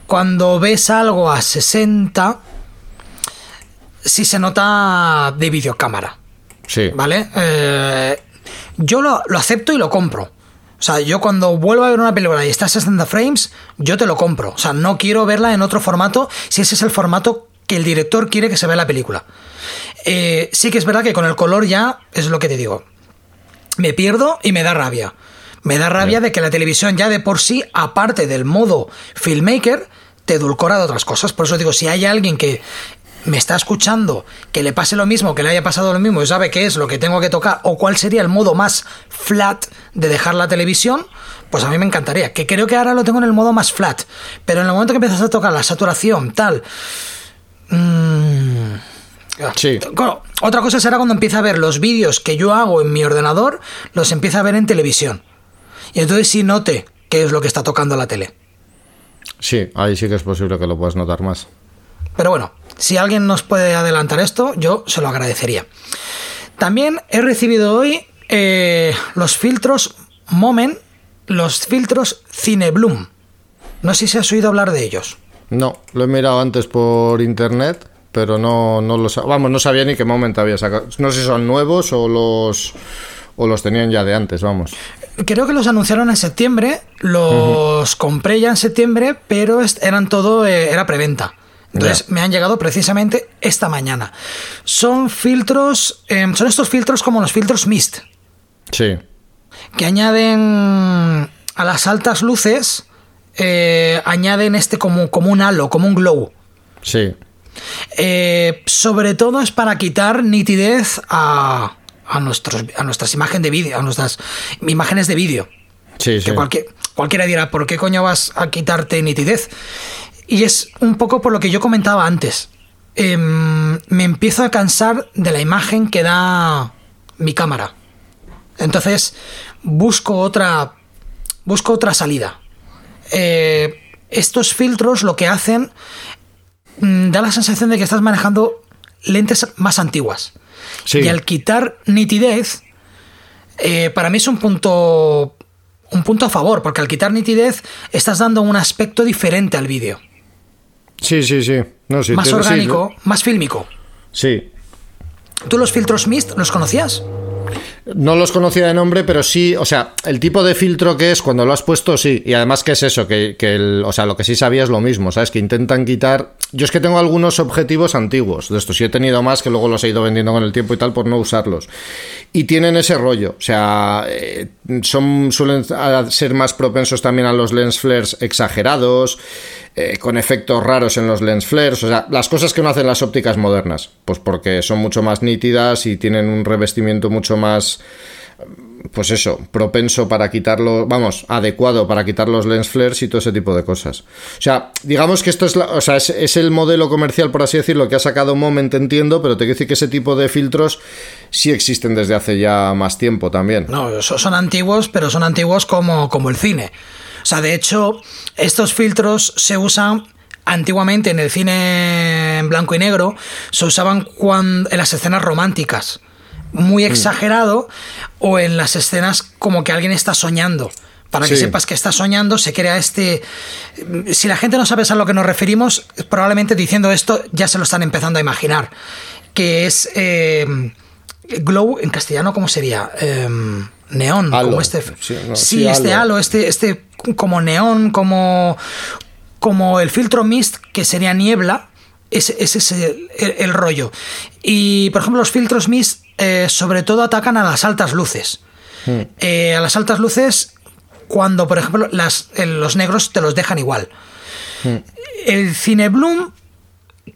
Cuando ves algo a 60, sí se nota de videocámara. Sí. ¿Vale? Eh, yo lo, lo acepto y lo compro. O sea, yo cuando vuelvo a ver una película y está a 60 frames, yo te lo compro. O sea, no quiero verla en otro formato si ese es el formato que el director quiere que se vea la película. Eh, sí que es verdad que con el color ya es lo que te digo. Me pierdo y me da rabia. Me da rabia de que la televisión ya de por sí, aparte del modo filmmaker, te edulcora de otras cosas. Por eso digo, si hay alguien que me está escuchando, que le pase lo mismo, que le haya pasado lo mismo y sabe qué es lo que tengo que tocar o cuál sería el modo más flat de dejar la televisión, pues a mí me encantaría. Que creo que ahora lo tengo en el modo más flat, pero en el momento que empiezas a tocar la saturación, tal... Mmm, Sí. otra cosa será cuando empieza a ver los vídeos que yo hago en mi ordenador, los empieza a ver en televisión. Y entonces sí note qué es lo que está tocando la tele. Sí, ahí sí que es posible que lo puedas notar más. Pero bueno, si alguien nos puede adelantar esto, yo se lo agradecería. También he recibido hoy eh, los filtros Moment, los filtros Cinebloom. No sé si has oído hablar de ellos. No, lo he mirado antes por internet pero no, no los vamos, no sabía ni qué momento había sacado. No sé si son nuevos o los o los tenían ya de antes, vamos. Creo que los anunciaron en septiembre, los compré ya en septiembre, pero eran todo eh, era preventa. Entonces me han llegado precisamente esta mañana. Son filtros, em, son estos filtros como los filtros Mist. Sí. Que añaden a las altas luces, eh, añaden este como, como un halo, como un glow. Sí. Eh, sobre todo es para quitar nitidez a, a, nuestros, a nuestras imágenes de vídeo, a nuestras imágenes de vídeo. Sí, que cualquiera dirá, ¿por qué coño vas a quitarte nitidez? Y es un poco por lo que yo comentaba antes. Em, me empiezo a cansar de la imagen que da mi cámara. Entonces busco otra, busco otra salida. Eh, estos filtros lo que hacen Mm, da la sensación de que estás manejando lentes más antiguas. Y al quitar nitidez, eh, para mí es un punto, un punto a favor, porque al quitar nitidez estás dando un aspecto diferente al vídeo. Sí, sí, sí. más orgánico, más fílmico. Sí. ¿Tú los filtros Mist los conocías? No los conocía de nombre, pero sí, o sea, el tipo de filtro que es cuando lo has puesto, sí. Y además, que es eso? Que, el, o sea, lo que sí sabía es lo mismo, ¿sabes? Que intentan quitar. Yo es que tengo algunos objetivos antiguos de estos. Sí he tenido más que luego los he ido vendiendo con el tiempo y tal por no usarlos. Y tienen ese rollo. O sea, eh, son, suelen ser más propensos también a los lens flares exagerados. Eh, con efectos raros en los lens flares, o sea, las cosas que no hacen las ópticas modernas, pues porque son mucho más nítidas y tienen un revestimiento mucho más pues eso, propenso para quitarlo, vamos, adecuado para quitar los lens flares y todo ese tipo de cosas. O sea, digamos que esto es, o sea, es, el modelo comercial, por así decirlo, que ha sacado Moment, entiendo, pero te quiero decir que ese tipo de filtros sí existen desde hace ya más tiempo también. No, son antiguos, pero son antiguos como, como el cine. O sea, de hecho, estos filtros se usan antiguamente en el cine en blanco y negro, se usaban cuando, en las escenas románticas, muy mm. exagerado, o en las escenas como que alguien está soñando. Para que sepas que está soñando, se crea este. Si la gente no sabe a lo que nos referimos, probablemente diciendo esto ya se lo están empezando a imaginar. Que es. Eh, glow, en castellano, ¿cómo sería? Em, neón, como este. Sí, este halo. este, este como neón, como, como el filtro mist, que sería niebla. Ese, es el, rollo. Y, por ejemplo, los filtros mist eh, sobre todo atacan a las altas luces. Hmm. Eh, a las altas luces cuando, por ejemplo, las, los negros te los dejan igual. Hmm. El Cinebloom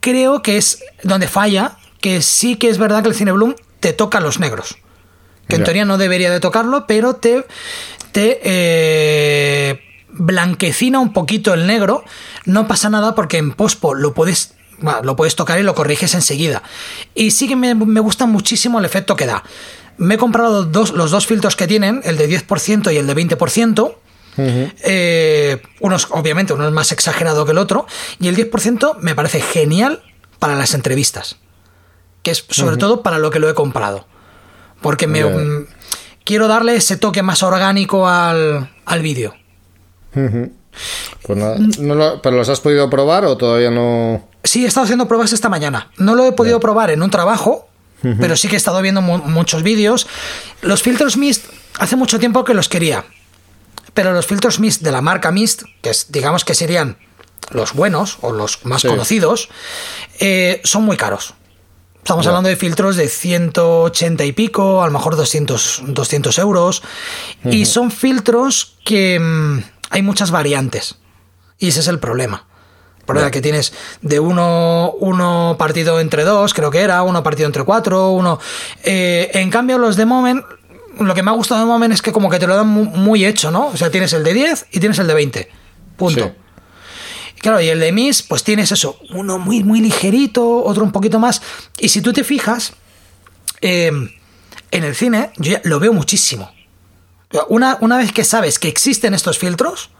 creo que es donde falla, que sí que es verdad que el Cinebloom te toca los negros que en teoría no debería de tocarlo, pero te, te eh, blanquecina un poquito el negro. No pasa nada porque en pospo lo puedes, lo puedes tocar y lo corriges enseguida. Y sí que me, gusta muchísimo el efecto que da. Me he comprado dos, los dos filtros que tienen, el de 10% y el de 20%. Eh, unos, obviamente, uno es más exagerado que el otro. Y el 10% me parece genial para las entrevistas. Que es sobre todo para lo que lo he comprado. Porque me, mm, quiero darle ese toque más orgánico al, vídeo. Pues nada, ¿pero los has podido probar o todavía no? Sí, he estado haciendo pruebas esta mañana. No lo he podido probar en un trabajo, pero sí que he estado viendo muchos vídeos. Los filtros Mist hace mucho tiempo que los quería. Pero los filtros Mist de la marca Mist, que es, digamos que serían los buenos o los más conocidos, eh, son muy caros. Estamos hablando de filtros de 180 y pico, a lo mejor 200, 200 euros. Y son filtros que mm, hay muchas variantes. Y ese es el problema. Que tienes de uno, uno partido entre dos, creo que era, uno partido entre cuatro, uno... Eh, en cambio, los de Moment, lo que me ha gustado de Moment es que como que te lo dan muy, hecho, ¿no? O sea, tienes el de 10 y tienes el de 20. Punto. Claro, y el de Miss, pues tienes eso, uno muy, muy ligerito, otro un poquito más. Y si tú te fijas, em, en el cine, yo ya lo veo muchísimo. Una, una, vez que sabes que existen estos filtros,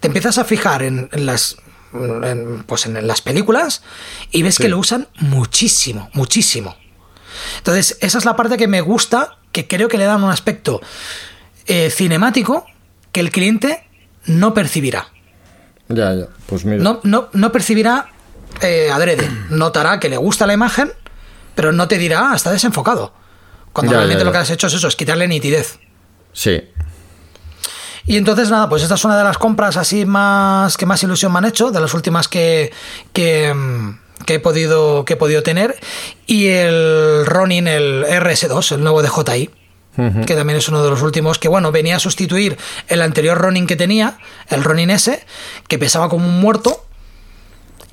te empiezas a fijar en, las. Pues en las películas y ves que lo usan muchísimo, muchísimo. Entonces, esa es la parte que me gusta, que creo que le dan un aspecto eh, cinemático que el cliente no percibirá. Ya, ya. Pues mira. No, no, no percibirá eh, adrede. Notará que le gusta la imagen, pero no te dirá, ah, está desenfocado. Cuando realmente lo que has hecho es eso, es quitarle nitidez. Sí. Y entonces, nada, pues esta es una de las compras así más que más ilusión me han hecho, de las últimas que, que, mm, he, podido, que he podido tener. Y el Ronin, el RS2, el nuevo de JI que también es uno de los últimos, que bueno, venía a sustituir el anterior Ronin que tenía, el Ronin S, que pesaba como un muerto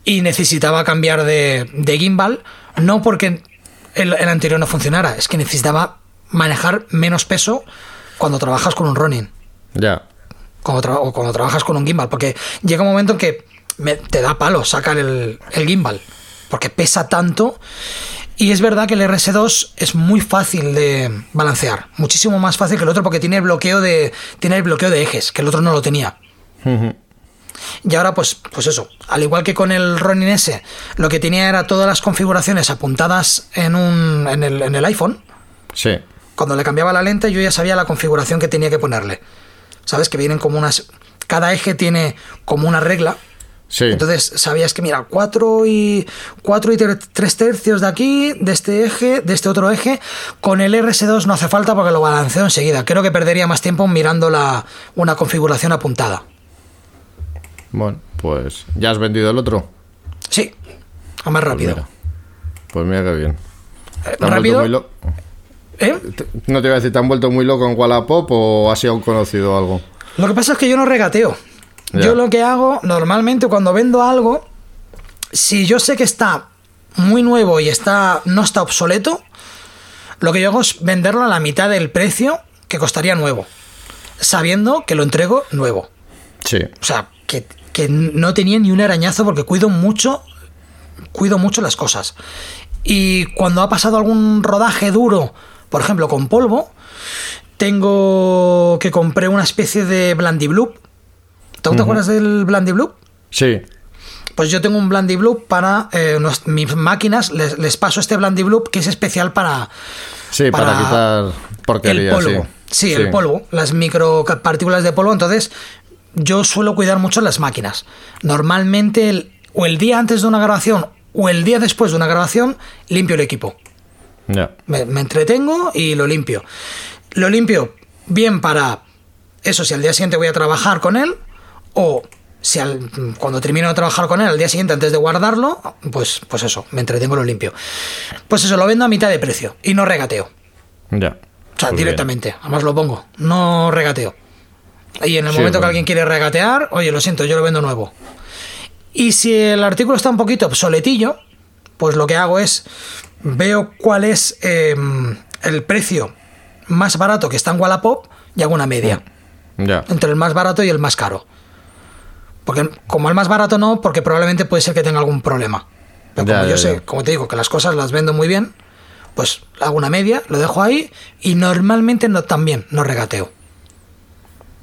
y necesitaba cambiar de, gimbal, no porque el, anterior no funcionara, es que necesitaba manejar menos peso cuando trabajas con un Ronin. Ya. Cuando o cuando trabajas con un gimbal, porque llega un momento en que te da palo sacar el, el gimbal, porque pesa tanto y es verdad que el RS2 es muy fácil de balancear, muchísimo más fácil que el otro porque tiene el bloqueo de, tiene el bloqueo de ejes, que el otro no lo tenía. Y ahora, pues, pues eso, al igual que con el Ronin S, lo que tenía era todas las configuraciones apuntadas en, un, en, el, en el iPhone. Sí. Cuando le cambiaba la lente, yo ya sabía la configuración que tenía que ponerle. ¿Sabes? Que vienen como unas. Cada eje tiene como una regla entonces sabías que, mira, 4 y, 4 y 3 tercios de aquí, de este eje, de este otro eje. Con el RS2 no hace falta porque lo balanceo enseguida. Creo que perdería más tiempo mirando la, una configuración apuntada. Bueno, pues ¿ya has vendido el otro? Sí, a más rápido. Pues mira, pues qué bien. Eh, ¿Rápido? ¿Eh? No te iba a decir, ¿te han vuelto muy loco en Wallapop o has sido conocido algo? Lo que pasa es que yo no regateo. Yo lo que hago normalmente cuando vendo algo, si yo sé que está muy nuevo y está no está obsoleto, lo que yo hago es venderlo a la mitad del precio que costaría nuevo, sabiendo que lo entrego nuevo. Sí. O sea, que, que no tenía ni un arañazo porque cuido mucho, cuido mucho las cosas. Y cuando ha pasado algún rodaje duro, por ejemplo con polvo, tengo que compré una especie de Blandy Blue ¿Tú te acuerdas del Blandy Blue? Sí. Pues yo tengo un Blandy Blue para eh, mis máquinas, les, paso este Blandy Blue que es especial para. Sí, para, quitar porquería. El polvo. Sí. el polvo, las micropartículas de polvo. Entonces, yo suelo cuidar mucho las máquinas. Normalmente, o el día antes de una grabación o el día después de una grabación, limpio el equipo. Me, me entretengo y lo limpio. Lo limpio bien para eso, si al día siguiente voy a trabajar con él, o si cuando termino de trabajar con él al día siguiente antes de guardarlo, pues, pues eso, me entretengo lo limpio. Pues eso, lo vendo a mitad de precio y no regateo. Ya. O sea, pues directamente, además lo pongo, no regateo. Y en el momento que alguien quiere regatear, oye, lo siento, yo lo vendo nuevo. Y si el artículo está un poquito obsoletillo, pues lo que hago es veo cuál es em, el precio más barato que está en Wallapop y hago una media. Ya. Entre el más barato y el más caro. Porque como el más barato no, porque probablemente puede ser que tenga algún problema. Pero como yo sé, como te digo, que las cosas las vendo muy bien, pues hago una media, lo dejo ahí y normalmente no también no regateo.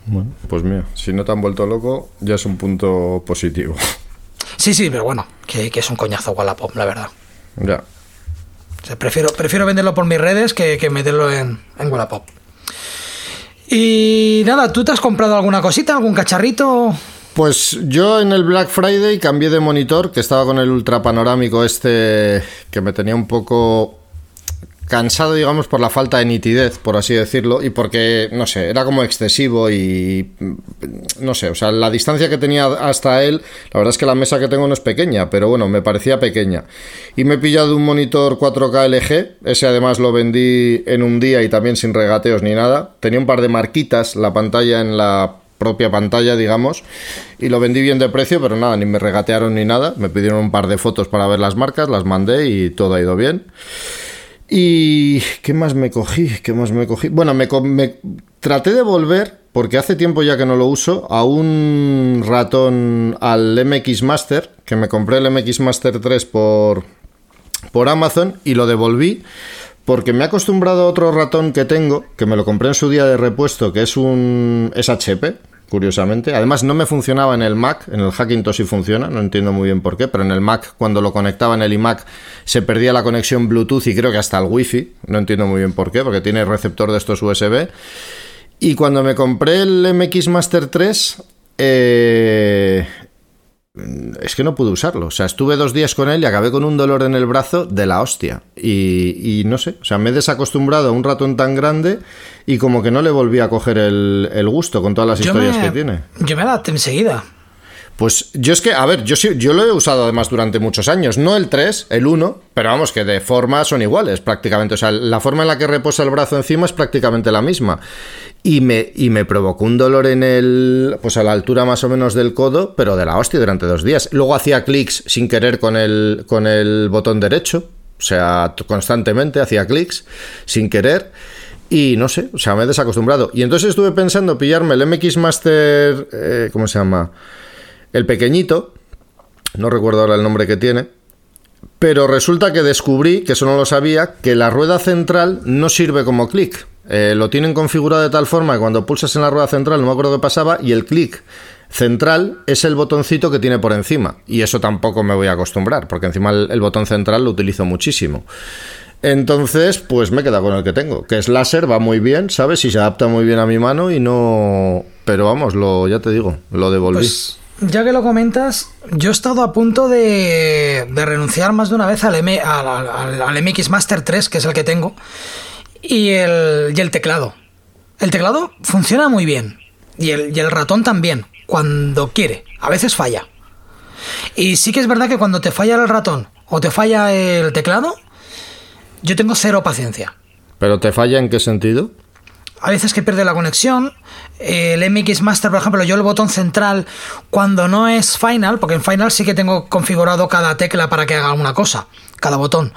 Bueno, pues mira, si no te han vuelto loco, ya es un punto positivo. Sí, sí, pero bueno, que, es un coñazo Wallapop, la verdad. Ya. Prefiero, prefiero venderlo por mis redes que, que meterlo en, en Wallapop. Y nada, ¿tú te has comprado alguna cosita, algún cacharrito? Pues yo en el Black Friday cambié de monitor, que estaba con el ultra panorámico este que me tenía un poco cansado, digamos, por la falta de nitidez, por así decirlo, y porque, no sé, era como excesivo y, no sé, o sea, la distancia que tenía hasta él, la verdad es que la mesa que tengo no es pequeña, pero bueno, me parecía pequeña. Y me he pillado un monitor 4K LG, ese además lo vendí en un día y también sin regateos ni nada. Tenía un par de marquitas la pantalla en la propia pantalla, digamos, y lo vendí bien de precio, pero nada, ni me regatearon ni nada. Me pidieron un par de fotos para ver las marcas, las mandé y todo ha ido bien. ¿Y qué más me cogí? ¿Qué más me cogí? Bueno, me, traté de volver, porque hace tiempo ya que no lo uso, a un ratón al MX Master, que me compré el MX Master 3 por, por Amazon y lo devolví porque me he acostumbrado a otro ratón que tengo, que me lo compré en su día de repuesto, que es un es HP, curiosamente. Además, no me funcionaba en el Mac, en el Hackintosh sí funciona, no entiendo muy bien por qué, pero en el Mac, cuando lo conectaba en el iMac, se perdía la conexión Bluetooth y creo que hasta el Wi-Fi, no entiendo muy bien por qué, porque tiene receptor de estos USB. Y cuando me compré el MX Master 3, eh, es que no pude usarlo. O sea, estuve dos días con él y acabé con un dolor en el brazo de la hostia. Y, no sé, o sea, me he desacostumbrado a un ratón tan grande y como que no le volví a coger el, gusto con todas las historias que tiene. Yo me adapté enseguida. Pues yo es que, a ver, yo, yo lo he usado además durante muchos años. No el 3, el 1, pero vamos, que de forma son iguales prácticamente. O sea, la forma en la que reposa el brazo encima es prácticamente la misma. Y me, y me provocó un dolor en el. Pues a la altura más o menos del codo, pero de la hostia durante dos días. Luego hacía clics sin querer con el, con el botón derecho. O sea, constantemente hacía clics sin querer. Y no sé, o sea, me he desacostumbrado. Y entonces estuve pensando pillarme el MX Master. Eh, ¿Cómo se llama? El pequeñito, no recuerdo ahora el nombre que tiene, pero resulta que descubrí, que eso no lo sabía, que la rueda central no sirve como clic. Eh, lo tienen configurado de tal forma que cuando pulsas en la rueda central, no me acuerdo qué pasaba, y el clic central es el botoncito que tiene por encima. Y eso tampoco me voy a acostumbrar, porque encima el, botón central lo utilizo muchísimo. Entonces, pues me he quedado con el que tengo, que es láser, va muy bien, ¿sabes? Y se adapta muy bien a mi mano y no... Pero vamos, lo, ya te digo, lo devolví. Pues, ya que lo comentas, yo he estado a punto de, renunciar más de una vez al, al, MX Master 3, que es el que tengo, y el, y el teclado. El teclado funciona muy bien, y el, y el ratón también, cuando quiere. A veces falla. Y sí que es verdad que cuando te falla el ratón o te falla el teclado, yo tengo cero paciencia. ¿Pero te falla en qué sentido? A veces que pierde la conexión. El MX Master, por ejemplo, yo el botón central, cuando no es Final, porque en Final sí que tengo configurado cada tecla para que haga una cosa, cada botón.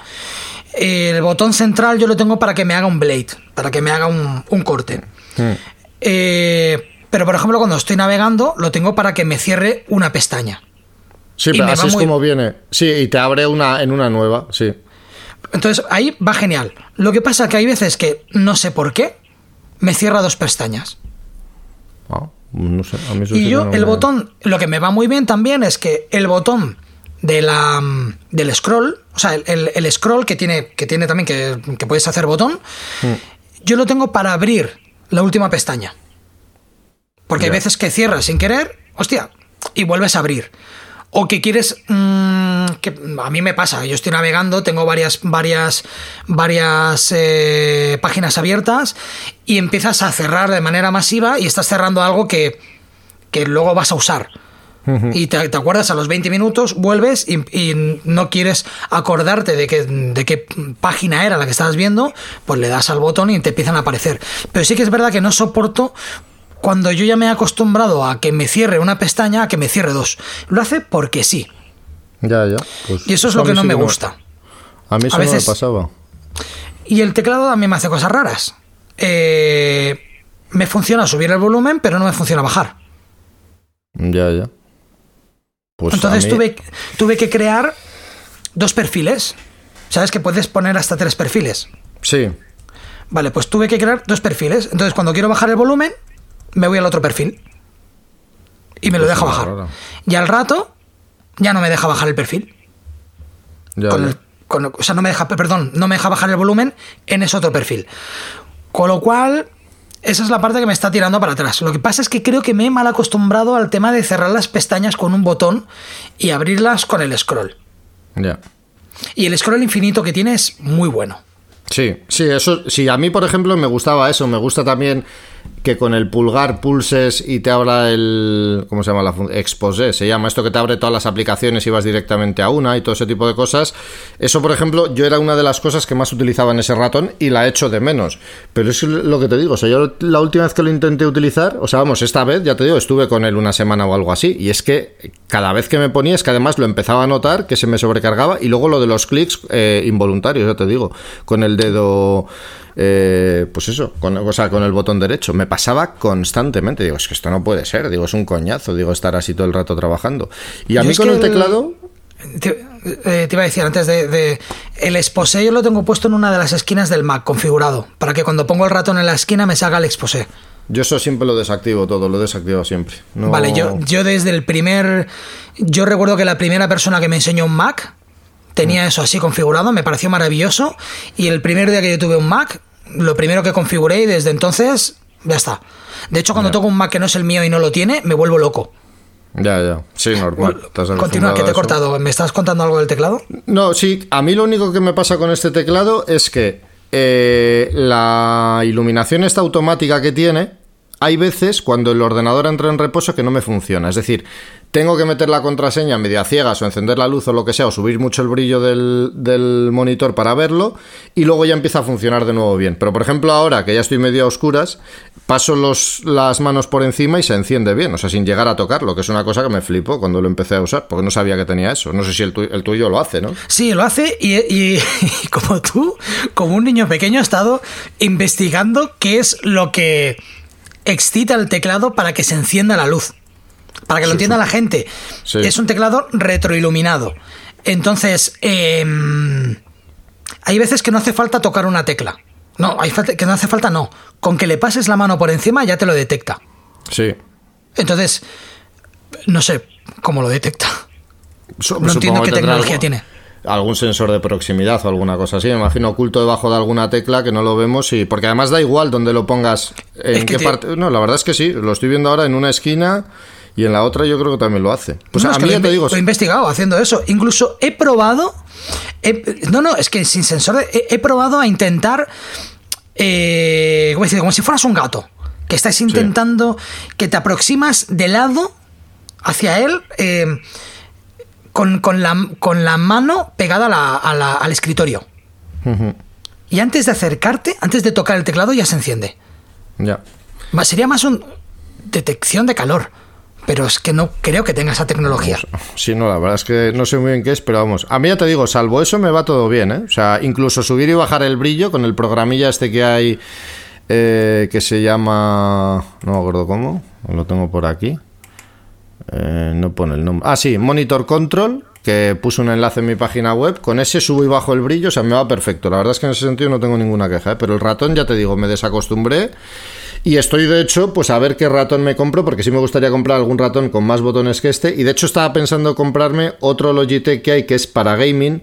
El botón central yo lo tengo para que me haga un blade, para que me haga un, corte. Hmm. Eh, pero, por ejemplo, cuando estoy navegando, lo tengo para que me cierre una pestaña. Sí, pero así es como viene. Sí, y te abre una en una nueva, sí. Entonces ahí va genial. Lo que pasa es que hay veces que no sé por qué, me cierra dos pestañas. No sé, a mí y yo, el botón, lo que me va muy bien también es que el botón de la, del scroll, o sea, el, scroll que tiene, que tiene también que, puedes hacer botón, mm. yo lo tengo para abrir la última pestaña. Porque hay veces que cierras sin querer, hostia, y vuelves a abrir o que quieres mm, que a mí me pasa yo estoy navegando tengo varias varias varias eh, páginas abiertas y empiezas a cerrar de manera masiva y estás cerrando algo que, que luego vas a usar y te, acuerdas a los 20 minutos, vuelves y, no quieres acordarte de, que, de qué página era la que estabas viendo, pues le das al botón y te empiezan a aparecer. Pero sí que es verdad que no soporto cuando yo ya me he acostumbrado a que me cierre una pestaña, a que me cierre dos. Lo hace porque sí. Ya, ya. Pues y eso es lo que no me gusta. A mí eso a veces... me pasaba. Y el teclado también me hace cosas raras. Eh, me funciona subir el volumen, pero no me funciona bajar. Ya, ya. Pues Entonces tuve, tuve que crear dos perfiles. ¿Sabes que puedes poner hasta tres perfiles? Sí. Vale, pues tuve que crear dos perfiles. Entonces, cuando quiero bajar el volumen, me voy al otro perfil. Y me lo pues deja bajar. Y al rato, ya no me deja bajar el perfil. o sea, no me deja, perdón, no me deja bajar el volumen en ese otro perfil. Con lo cual, esa es la parte que me está tirando para atrás. Lo que pasa es que creo que me he mal acostumbrado al tema de cerrar las pestañas con un botón y abrirlas con el scroll. Ya. Y el scroll infinito que tiene es muy bueno. Sí, sí, eso, sí, a mí por ejemplo me gustaba eso, me gusta también que con el pulgar pulses y te abra el. ¿Cómo se llama la función? Exposé, se llama esto que te abre todas las aplicaciones y vas directamente a una y todo ese tipo de cosas. Eso, por ejemplo, yo era una de las cosas que más utilizaba en ese ratón y la echo de menos. Pero es lo que te digo, o sea, yo la última vez que lo intenté utilizar, o sea, vamos, esta vez, ya te digo, estuve con él una semana o algo así. Y es que cada vez que me ponía, es que además lo empezaba a notar que se me sobrecargaba y luego lo de los clics eh, involuntarios, ya te digo, con el dedo eh, pues eso, con, o sea, con el botón derecho. Me pasaba constantemente. Digo, es que esto no puede ser. Digo, es un coñazo. Digo, estar así todo el rato trabajando. Y a mí con el teclado. Eh, te, iba a decir antes de, el exposé yo lo tengo puesto en una de las esquinas del Mac configurado para que cuando pongo el ratón en la esquina me salga el exposé. Yo eso siempre lo desactivo todo, lo desactivo siempre. Vale, yo, yo desde el primer. Yo recuerdo que la primera persona que me enseñó un Mac tenía mm. eso así configurado, me pareció maravilloso. Y el primer día que yo tuve un Mac, lo primero que configuré y desde entonces ya está. De hecho, cuando toco un Mac que no es el mío y no lo tiene, me vuelvo loco. Ya, ya. Sí, normal. Continúa, que te he cortado. ¿Me estás contando algo del teclado? No, sí. A mí lo único que me pasa con este teclado es que eh, la iluminación esta automática que tiene, hay veces cuando el ordenador entra en reposo que no me funciona. Es decir, tengo que meter la contraseña media ciegas o encender la luz o lo que sea, o subir mucho el brillo del, monitor para verlo, y luego ya empieza a funcionar de nuevo bien. Pero por ejemplo, ahora que ya estoy medio a oscuras, paso las manos por encima y se enciende bien, o sea, sin llegar a tocarlo, que es una cosa que me flipó cuando lo empecé a usar, porque no sabía que tenía eso. No sé si el, tuyo lo hace, ¿no? Sí, lo hace, y, *laughs* y como tú, como un niño pequeño, he estado investigando qué es lo que excita el teclado para que se encienda la luz para que lo entienda la gente, es un teclado retroiluminado. Entonces, em, hay veces que no hace falta tocar una tecla. No, hay que no hace falta, no. Con que le pases la mano por encima ya te lo detecta. Sí. Entonces, no sé cómo lo detecta. no entiendo qué tecnología tiene. Algún sensor de proximidad o alguna cosa así, me imagino oculto debajo de alguna tecla que no lo vemos y porque además da igual donde lo pongas, en qué parte. No, la verdad es que sí, lo estoy viendo ahora en una esquina y en la otra yo creo que también lo hace. Pues a mí ya te digo. Lo he investigado haciendo eso. Incluso he probado. no, no, es que sin sensor. He, probado a intentar. Eh, como si fueras un gato. Que estás intentando. Que te aproximas de lado hacia él. Eh, con, la, con la mano pegada al escritorio. Y antes de acercarte, antes de tocar el teclado, ya se enciende. Ya. Sería más un detección de calor pero es que no creo que tenga esa tecnología. Sí, no, la verdad es que no sé muy bien qué es, pero vamos. A mí ya te digo, salvo eso me va todo bien, ¿eh? O sea, incluso subir y bajar el brillo con el programilla este que hay eh, que se llama. No me acuerdo cómo, lo tengo por aquí. Eh, no pone el nombre. Ah, sí, Monitor Control, que puse un enlace en mi página web. Con ese subo y bajo el brillo, o sea, me va perfecto. La verdad es que en ese sentido no tengo ninguna queja, ¿eh? pero el ratón, ya te digo, me desacostumbré. Y estoy de hecho, pues a ver qué ratón me compro, porque sí me gustaría comprar algún ratón con más botones que este. Y de hecho estaba pensando comprarme otro Logitech que hay que es para gaming.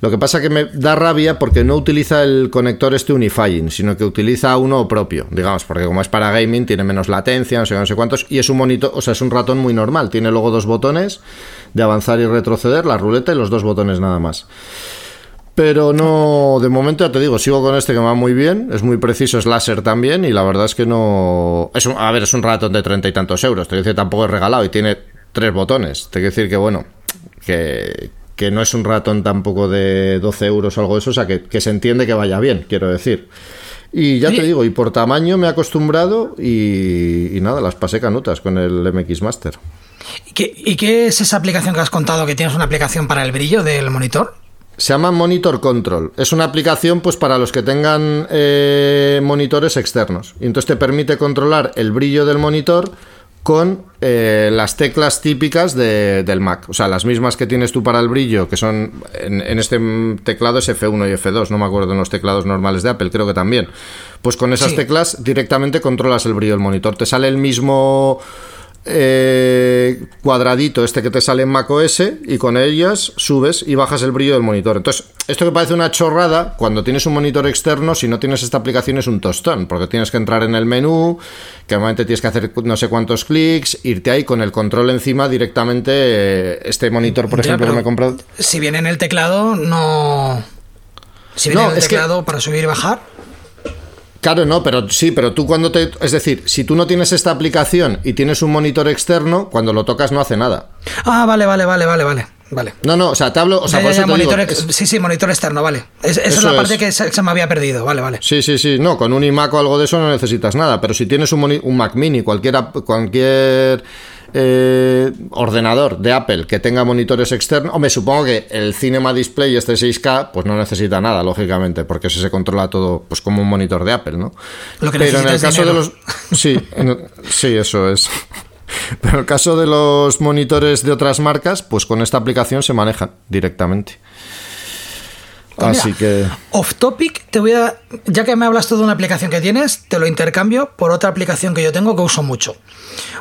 Lo que pasa que me da rabia porque no utiliza el conector este Unifying, sino que utiliza uno propio, digamos, porque como es para gaming tiene menos latencia, no sé, no sé cuántos, y es un monitor, o sea, es un ratón muy normal. Tiene luego dos botones de avanzar y retroceder, la ruleta y los dos botones nada más. Pero no, de momento ya te digo, sigo con este que va muy bien, es muy preciso, es láser también, y la verdad es que no. Es a ver, es un ratón de treinta y tantos euros, te dice tampoco es regalado y tiene tres botones. Te quiero decir que, bueno, que, que no es un ratón tampoco de 12 euros o algo de eso, o sea, que, se entiende que vaya bien, quiero decir. Y ya te digo, y por tamaño me he acostumbrado y, nada, las pasé canutas con el MX Master. ¿Y qué es esa aplicación que has contado que tienes una aplicación para el brillo del monitor? Se llama Monitor Control. Es una aplicación pues para los que tengan eh, monitores externos. Y entonces te permite controlar el brillo del monitor con eh, las teclas típicas del Mac. O sea, las mismas que tienes tú para el brillo, que son en, este teclado es F1 y F2, no me acuerdo en los teclados normales de Apple, creo que también. Pues con esas teclas directamente controlas el brillo del monitor. Te sale el mismo eh, cuadradito este que te sale en macOS y con ellas subes y bajas el brillo del monitor. Entonces, esto que parece una chorrada, cuando tienes un monitor externo, si no tienes esta aplicación es un tostón, porque tienes que entrar en el menú, que normalmente tienes que hacer no sé cuántos clics, irte ahí con el control encima directamente. Eh, este monitor, por ejemplo, que me he comprado. Si viene en el teclado, no. Si viene el teclado para subir y bajar. Claro, no, pero sí, pero tú cuando te. Es decir, si tú no tienes esta aplicación y tienes un monitor externo, cuando lo tocas no hace nada. Ah, vale, vale, vale, vale, vale. Vale. No, no, o sea, te hablo. O sea, monitor Sí, sí, monitor externo, vale. esa es la parte que se, me había perdido, vale, vale. Sí, sí, sí. No, con un iMac o algo de eso no necesitas nada. Pero si tienes un, un Mac Mini, cualquier, cualquier eh, ordenador de Apple que tenga monitores externos, me supongo que el Cinema Display este 6K, pues no necesita nada, lógicamente, porque eso se controla todo pues como un monitor de Apple, ¿no? Lo que Pero en el caso de los. *laughs* Sí, sí, eso es. Pero en el caso de los monitores de otras marcas, pues con esta aplicación se manejan directamente. Pues Así que. Off topic, te voy a. Ya que me hablas tú de una aplicación que tienes, te lo intercambio por otra aplicación que yo tengo que uso mucho.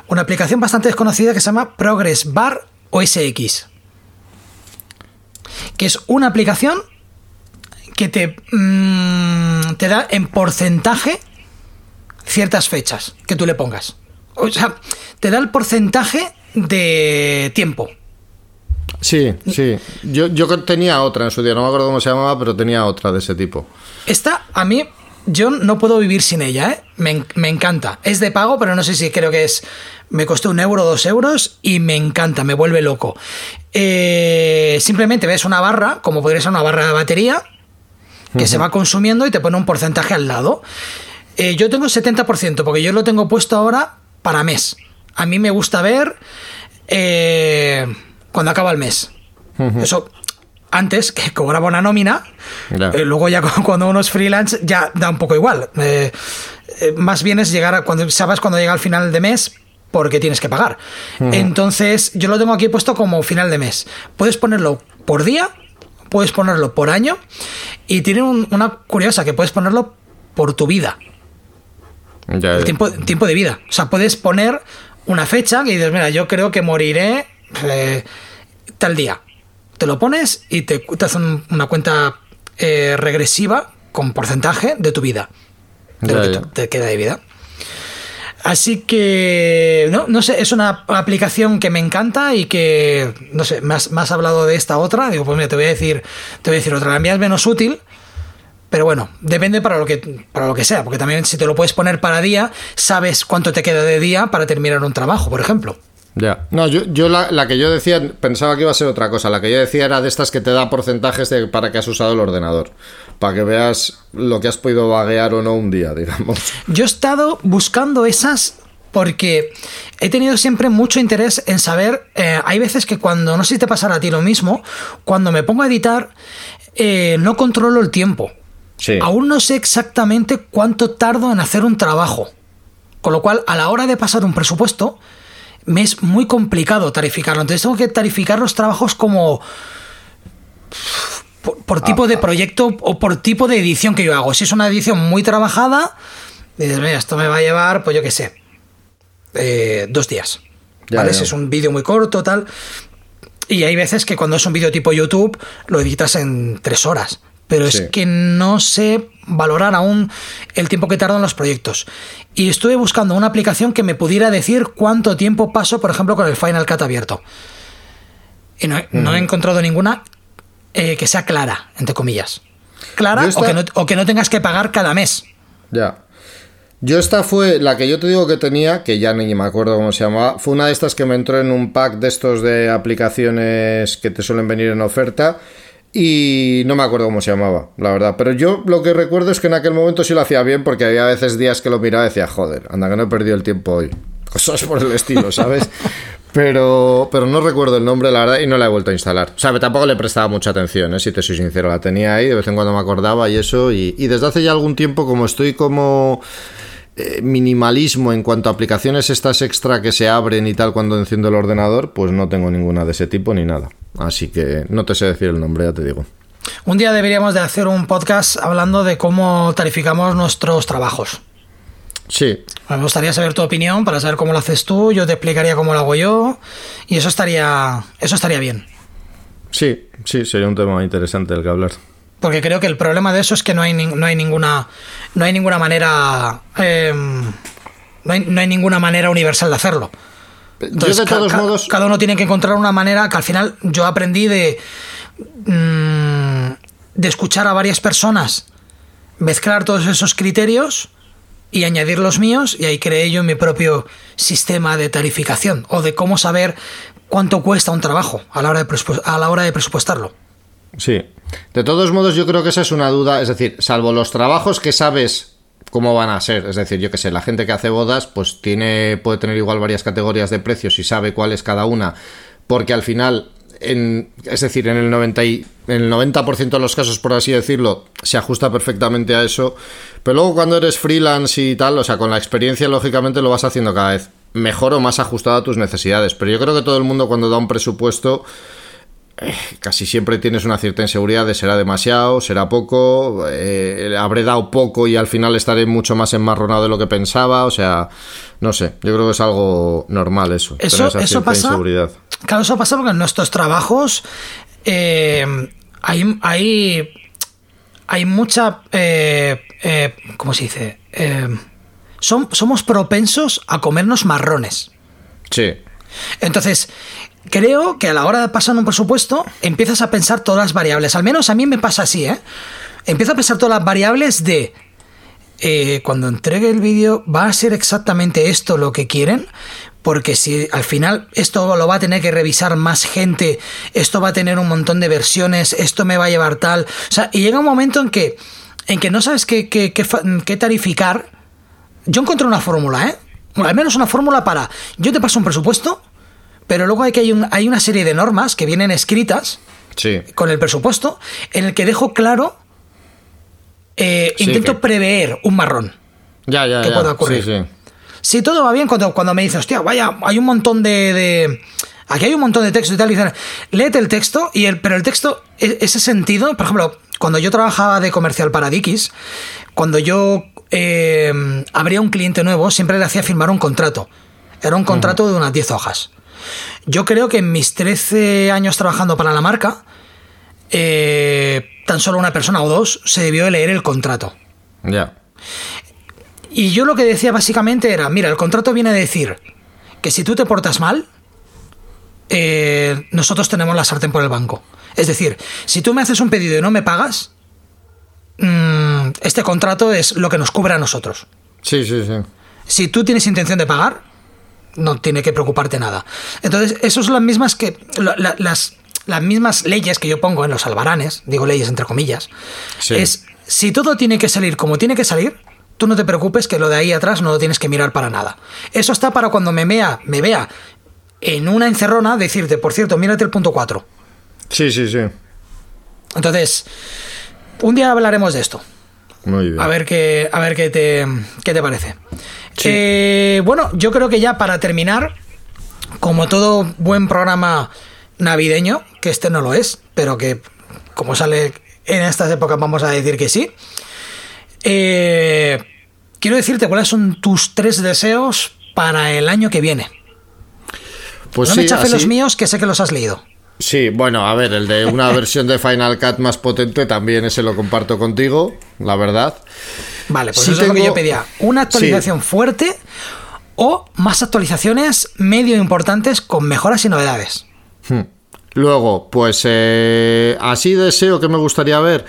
Una aplicación bastante desconocida que se llama Progress Bar OSX. Que es una aplicación que te, mm, te da en porcentaje ciertas fechas que tú le pongas. O sea, te da el porcentaje de tiempo. Sí, sí. Yo, yo tenía otra en su día, no me acuerdo cómo se llamaba, pero tenía otra de ese tipo. Esta, a mí, yo no puedo vivir sin ella, ¿eh? Me, encanta. Es de pago, pero no sé si creo que es. Me costó un euro, dos euros y me encanta, me vuelve loco. Eh, simplemente ves una barra, como podría ser una barra de batería, que se va consumiendo y te pone un porcentaje al lado. Eh, yo tengo 70%, porque yo lo tengo puesto ahora para mes. A mí me gusta ver eh, cuando acaba el mes. Eso antes que cobraba una nómina, eh, luego ya *laughs* cuando uno es freelance ya da un poco igual. Eh, más bien es llegar a cuando sabes cuando llega al final de mes porque tienes que pagar. Entonces yo lo tengo aquí puesto como final de mes. Puedes ponerlo por día, puedes ponerlo por año y tiene una curiosa que puedes ponerlo por tu vida. El tiempo, tiempo de vida. O sea, puedes poner una fecha y dices, mira, yo creo que moriré eh, tal día. Te lo pones y te, te hacen una cuenta eh, regresiva con porcentaje de tu vida. De lo que te, queda de vida. Así que, no, no sé, es una aplicación que me encanta y que, no sé, me has, hablado de esta otra. Digo, pues mira, te voy a decir, te voy a decir otra. La mía es menos útil, pero bueno, depende para lo que para lo que sea, porque también si te lo puedes poner para día, sabes cuánto te queda de día para terminar un trabajo, por ejemplo. Ya. No, yo, yo la, que yo decía, pensaba que iba a ser otra cosa. La que yo decía era de estas que te da porcentajes de, para que has usado el ordenador. Para que veas lo que has podido vaguear o no un día, digamos. Yo he estado buscando esas porque he tenido siempre mucho interés en saber. Eh, hay veces que cuando, no sé si te pasará a ti lo mismo, cuando me pongo a editar, eh, no controlo el tiempo. Aún no sé exactamente cuánto tardo en hacer un trabajo. Con lo cual, a la hora de pasar un presupuesto, me es muy complicado tarificarlo. Entonces tengo que tarificar los trabajos como por, tipo de proyecto o por tipo de edición que yo hago. Si es una edición muy trabajada, dices, mira, esto me va a llevar, pues yo qué sé, eh, dos días. ¿Vale? Si es un vídeo muy corto, tal. Y hay veces que cuando es un vídeo tipo YouTube, lo editas en tres horas pero es que no sé valorar aún el tiempo que tardan los proyectos. Y estuve buscando una aplicación que me pudiera decir cuánto tiempo paso, por ejemplo, con el Final Cut abierto. Y no, he encontrado ninguna eh, que sea clara, entre comillas. Clara o, que no, o que no tengas que pagar cada mes. Ya. Yo esta fue la que yo te digo que tenía, que ya ni me acuerdo cómo se llamaba, fue una de estas que me entró en un pack de estos de aplicaciones que te suelen venir en oferta y no me acuerdo cómo se llamaba, la verdad. Pero yo lo que recuerdo es que en aquel momento sí lo hacía bien porque había veces días que lo miraba y decía, joder, anda que no he perdido el tiempo hoy. Cosas por el estilo, ¿sabes? *laughs* Pero, pero no recuerdo el nombre, la verdad, y no la he vuelto a instalar. O sea, tampoco le prestaba mucha atención, ¿eh? si te soy sincero. La tenía ahí, de vez en cuando me acordaba y eso. Y, y desde hace ya algún tiempo, como estoy como eh, minimalismo en cuanto a aplicaciones estas extra que se abren y tal cuando enciendo el ordenador, pues no tengo ninguna de ese tipo ni nada. Así que no te sé decir el nombre, ya te digo. Un día deberíamos de hacer un podcast hablando de cómo tarificamos nuestros trabajos. Sí. Me gustaría saber tu opinión para saber cómo lo haces tú, yo te explicaría cómo lo hago yo y eso estaría eso estaría bien. Sí, sí, sería un tema interesante del que hablar. Porque creo que el problema de eso es que no hay, no hay ninguna. No hay ninguna manera. Em, no, hay, ninguna manera universal de hacerlo. yo de todos modos. Cada uno tiene que encontrar una manera que al final yo aprendí de. Mm, de escuchar a varias personas, mezclar todos esos criterios y añadir los míos y ahí creé yo mi propio sistema de tarificación o de cómo saber cuánto cuesta un trabajo a la hora de, a la hora de presupuestarlo. Sí. De todos modos, yo creo que esa es una duda, es decir, salvo los trabajos que sabes cómo van a ser, es decir, yo que sé, la gente que hace bodas, pues tiene, puede tener igual varias categorías de precios y sabe cuál es cada una, porque al final es decir, en el 90, en el 90 de los casos, por así decirlo, se ajusta perfectamente a eso. Pero luego cuando eres freelance y tal, o sea, con la experiencia, lógicamente lo vas haciendo cada vez mejor o más ajustado a tus necesidades. Pero yo creo que todo el mundo cuando da un presupuesto casi siempre tienes una cierta inseguridad de será demasiado, será poco, eh, habré dado poco y al final estaré mucho más enmarronado de lo que pensaba, o sea, no sé, yo creo que es algo normal eso. Eso, eso pasa. Inseguridad. Claro, eso pasa porque en nuestros trabajos eh, hay, hay, hay mucha, ¿cómo se dice? somos propensos a comernos marrones. Sí. Entonces, creo que a la hora de pasar un presupuesto empiezas a pensar todas las variables. Al menos a mí me pasa así, ¿eh? Empiezo a pensar todas las variables de... Eh, cuando entregue el vídeo, ¿va a ser exactamente esto lo que quieren? Porque si al final esto lo va a tener que revisar más gente, esto va a tener un montón de versiones, esto me va a llevar tal. O sea, y llega un momento en que, en que no sabes qué, qué, qué tarificar. Yo encontré una fórmula, ¿eh? al menos una fórmula para. Yo te paso un presupuesto, pero luego hay que hay, hay una serie de normas que vienen escritas con el presupuesto en el que dejo claro, eh, intento prever un marrón ya, ya, que pueda ocurrir. Si todo va bien, cuando, cuando me dices, hostia, vaya, hay un montón de, Aquí hay un montón de texto y tal, dicen, léete el texto, y el, pero el texto, e, ese sentido, por ejemplo, cuando yo trabajaba de comercial para Dickies, cuando yo eh, abría un cliente nuevo, siempre le hacía firmar un contrato. Era un contrato de unas 10 hojas. Yo creo que en mis 13 años trabajando para la marca, eh, tan solo una persona o dos se debió de leer el contrato. Ya. Y yo lo que decía básicamente era, mira, el contrato viene a decir que si tú te portas mal, eh, nosotros tenemos la sartén por el banco. Es decir, si tú me haces un pedido y no me pagas, mm, este contrato es lo que nos cubre a nosotros. Sí, sí, sí. Si tú tienes intención de pagar, no tiene que preocuparte nada. Entonces, eso son las mismas que las, las mismas leyes que yo pongo en los albaranes, digo leyes entre comillas, es si todo tiene que salir como tiene que salir, tú no te preocupes que lo de ahí atrás no lo tienes que mirar para nada. Eso está para cuando me vea, me vea en una encerrona decirte, por cierto, mírate el punto 4. Sí, sí, sí. Entonces, un día hablaremos de esto. Muy bien. A ver qué, a ver qué te, qué te parece. Eh, bueno, yo creo que ya para terminar, como todo buen programa navideño, que este no lo es, pero que como sale en estas épocas vamos a decir que sí. Eh, quiero decirte cuáles son tus tres deseos para el año que viene. Pues no me chafe los míos, que sé que los has leído. Sí, bueno, a ver, el de una versión de Final Cut más potente también ese lo comparto contigo, la verdad. Vale, pues eso es lo que yo pedía. Una actualización fuerte o más actualizaciones medio importantes con mejoras y novedades. Hmm. Luego, pues eh, así deseo que me gustaría ver,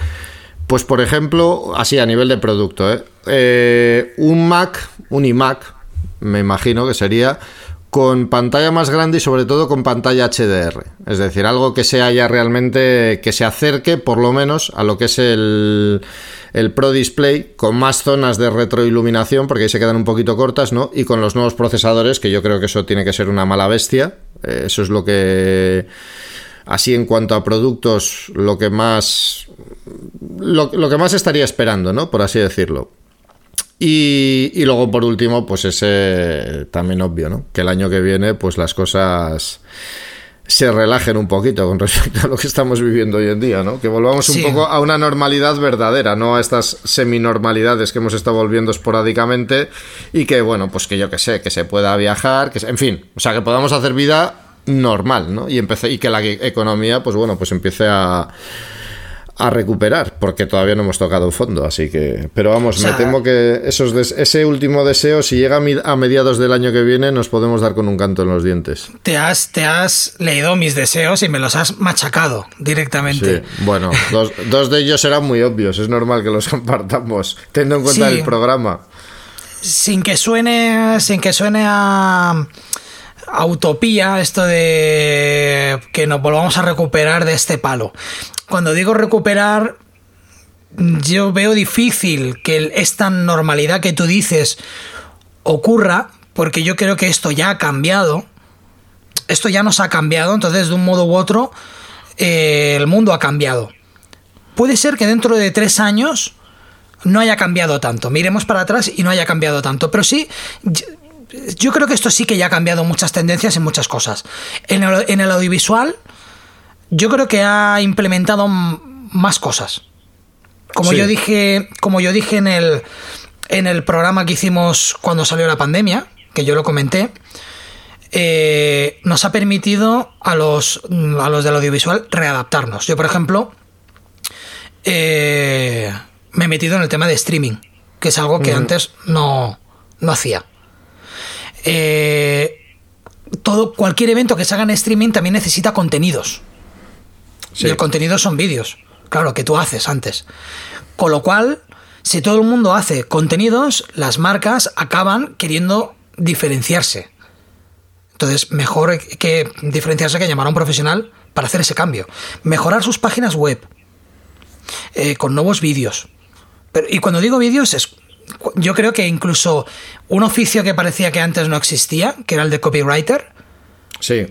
pues por ejemplo, así a nivel de producto, ¿eh? Eh, un Mac, un iMac, me imagino que sería con pantalla más grande y sobre todo con pantalla HDR. Es decir, algo que sea ya realmente, que se acerque por lo menos a lo que es el, el Pro Display, con más zonas de retroiluminación, porque ahí se quedan un poquito cortas, ¿no? Y con los nuevos procesadores, que yo creo que eso tiene que ser una mala bestia. Eh, eso es lo que... Así en cuanto a productos, lo que más... Lo, lo que más estaría esperando, ¿no? Por así decirlo. Y, luego, por último, pues ese también obvio, ¿no? Que el año que viene, pues las cosas se relajen un poquito con *laughs* respecto a lo que estamos viviendo hoy en día, ¿no? Que volvamos un poco a una normalidad verdadera, no a estas seminormalidades que hemos estado volviendo esporádicamente y que, bueno, pues que yo que sé, que se pueda viajar, que en fin, o sea, que podamos hacer vida normal, ¿no? Y, empecé, y que la economía, pues bueno, pues empiece a a recuperar, porque todavía no hemos tocado fondo, así que... Pero vamos, me temo que esos ese último deseo, si llega a mediados del año que viene, nos podemos dar con un canto en los dientes. Te has, te has leído mis deseos y me los has machacado directamente. Sí, bueno, dos, de ellos eran muy obvios, es normal que los *laughs* compartamos, teniendo en cuenta el programa. Sin que suene, sin que suene a utopía esto de que nos volvamos a recuperar de este palo cuando digo recuperar, yo veo difícil que esta normalidad que tú dices ocurra, porque yo creo que esto ya ha cambiado. Esto ya nos ha cambiado, entonces de un modo u otro eh, el mundo ha cambiado. Puede ser que dentro de tres años no haya cambiado tanto. Miremos para atrás y no haya cambiado tanto. Pero sí, yo creo que esto sí que ya ha cambiado muchas tendencias y muchas cosas. En en el audiovisual yo creo que ha implementado más cosas. Como yo dije, como yo dije en el, en el programa que hicimos cuando salió la pandemia, que yo lo comenté, eh, nos ha permitido a los, a los del audiovisual readaptarnos. Yo, por ejemplo, eh, me he metido en el tema de streaming, que es algo que antes no, no hacía. Eh, todo, cualquier evento que se haga en streaming también necesita contenidos. Y el contenido son vídeos, claro, que tú haces antes. Con lo cual, si todo el mundo hace contenidos, las marcas acaban queriendo diferenciarse. Entonces, mejor que diferenciarse que llamar a un profesional para hacer ese cambio. Mejorar sus páginas web eh, con nuevos vídeos. Pero, y cuando digo vídeos, es, yo creo que incluso un oficio que parecía que antes no existía, que era el de copywriter. Sí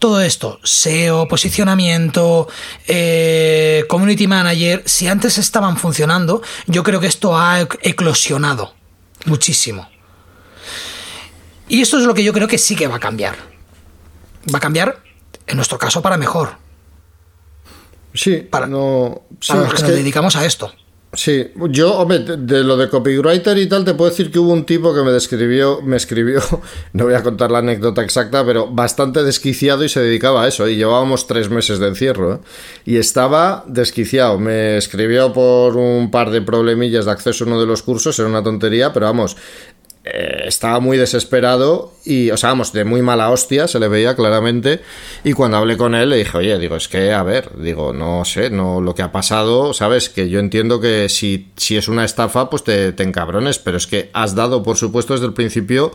todo esto, SEO, posicionamiento, eh, community manager, si antes estaban funcionando, yo creo que esto ha eclosionado muchísimo. Y esto es lo que yo creo que sí que va a cambiar. Va a cambiar, en nuestro caso, para mejor. Sí, para, no, para los que nos dedicamos a esto. Sí, yo, hombre, de, lo de copywriter y tal, te puedo decir que hubo un tipo que me describió, me escribió, *laughs* no voy a contar la anécdota exacta, pero bastante desquiciado y se dedicaba a eso. Y llevábamos tres meses de encierro. ¿eh? Y estaba desquiciado. Me escribió por un par de problemillas de acceso a uno de los cursos, era una tontería, pero vamos, eh, estaba muy desesperado y, o sea, vamos, de muy mala hostia, se le veía claramente. Y cuando hablé con él, le dije, oye, digo, es que, a ver, digo, no sé, no lo que ha pasado, sabes, que yo entiendo que si, si es una estafa, pues te, te encabrones, pero es que has dado, por supuesto, desde el principio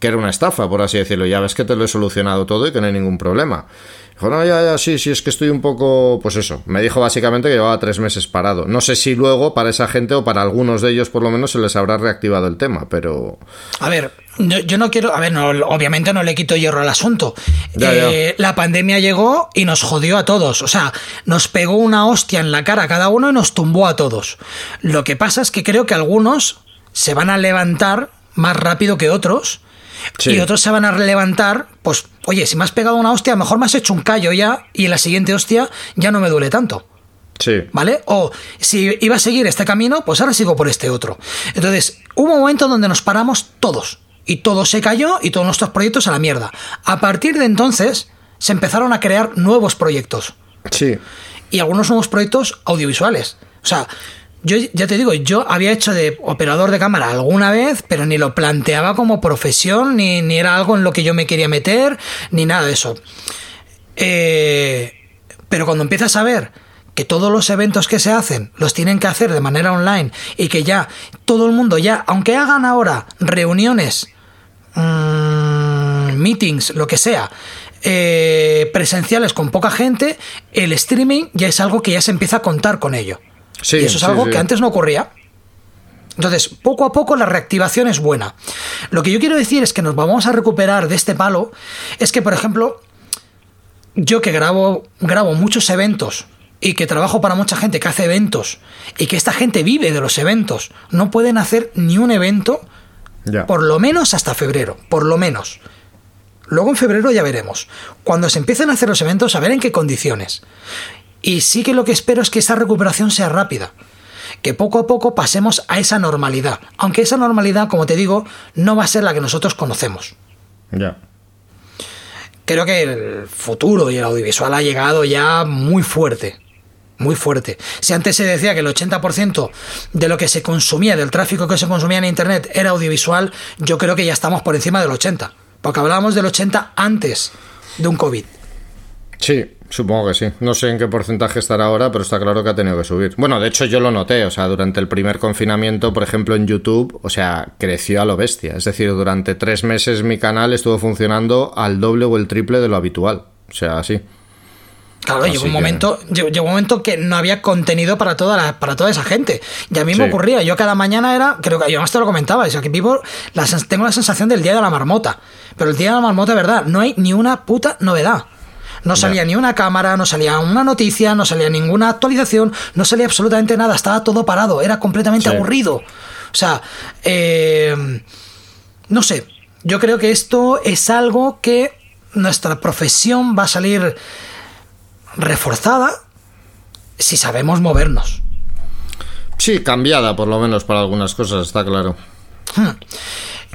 que era una estafa, por así decirlo. Ya ves que te lo he solucionado todo y que no hay ningún problema. Dijo, no, ya, ya, sí, sí, es que estoy un poco, pues eso. Me dijo básicamente que llevaba tres meses parado. No sé si luego para esa gente o para algunos de ellos por lo menos se les habrá reactivado el tema, pero... A ver, yo no quiero, a ver, no, obviamente no le quito hierro al asunto. Eh, la pandemia llegó y nos jodió a todos. O sea, nos pegó una hostia en la cara a cada uno y nos tumbó a todos. Lo que pasa es que creo que algunos se van a levantar más rápido que otros y otros se van a levantar, pues, oye, si me has pegado una hostia, a lo mejor me has hecho un callo ya y en la siguiente hostia ya no me duele tanto. Sí. ¿Vale? O si iba a seguir este camino, pues ahora sigo por este otro. Entonces, hubo un momento donde nos paramos todos. Y todo se cayó y todos nuestros proyectos a la mierda. A partir de entonces, se empezaron a crear nuevos proyectos. Sí. Y algunos nuevos proyectos audiovisuales. O sea, yo ya te digo, yo había hecho de operador de cámara alguna vez, pero ni lo planteaba como profesión, ni, ni era algo en lo que yo me quería meter, ni nada de eso. Eh, pero cuando empiezas a ver que todos los eventos que se hacen los tienen que hacer de manera online y que ya todo el mundo ya, aunque hagan ahora reuniones, mmm, meetings, lo que sea, eh, presenciales con poca gente, el streaming ya es algo que ya se empieza a contar con ello y eso es algo que antes no ocurría. Entonces, poco a poco la reactivación es buena. Lo que yo quiero decir es que nos vamos a recuperar de este palo. Es que, por ejemplo, yo que grabo, grabo muchos eventos y que trabajo para mucha gente que hace eventos y que esta gente vive de los eventos, no pueden hacer ni un evento por lo menos hasta febrero, por lo menos. Luego en febrero ya veremos. Cuando se empiecen a hacer los eventos, a ver en qué condiciones. Y sí que lo que espero es que esa recuperación sea rápida. Que poco a poco pasemos a esa normalidad. Aunque esa normalidad, como te digo, no va a ser la que nosotros conocemos. Ya. Creo que el futuro y el audiovisual ha llegado ya muy fuerte. muy fuerte. Si antes se decía que el 80% de lo que se consumía, del tráfico que se consumía en Internet era audiovisual, yo creo que ya estamos por encima del 80%. Porque hablábamos del 80% antes de un COVID. Sí, supongo que sí. No sé en qué porcentaje estará ahora, pero está claro que ha tenido que subir. Bueno, de hecho yo lo noté, o sea, durante el primer confinamiento, por ejemplo, en YouTube, o sea, creció a lo bestia. Es decir, durante tres meses mi canal estuvo funcionando al doble o el triple de lo habitual. O sea, así. Claro, llegó un, momento, llegó, un momento que no había contenido para toda, la, para toda esa gente. Y a mí me ocurría, yo cada mañana era, creo que yo más te lo comentaba, es que vivo, tengo la sensación del día de la marmota. Pero el día de la marmota, de verdad, no hay ni una puta novedad. No salía ni una cámara, no salía una noticia, no salía ninguna actualización, no salía absolutamente nada, estaba todo parado, era completamente aburrido. O sea, eh, no sé, yo creo que esto es algo que nuestra profesión va a salir reforzada si sabemos movernos. Sí, cambiada por lo menos para algunas cosas, está claro. Hmm.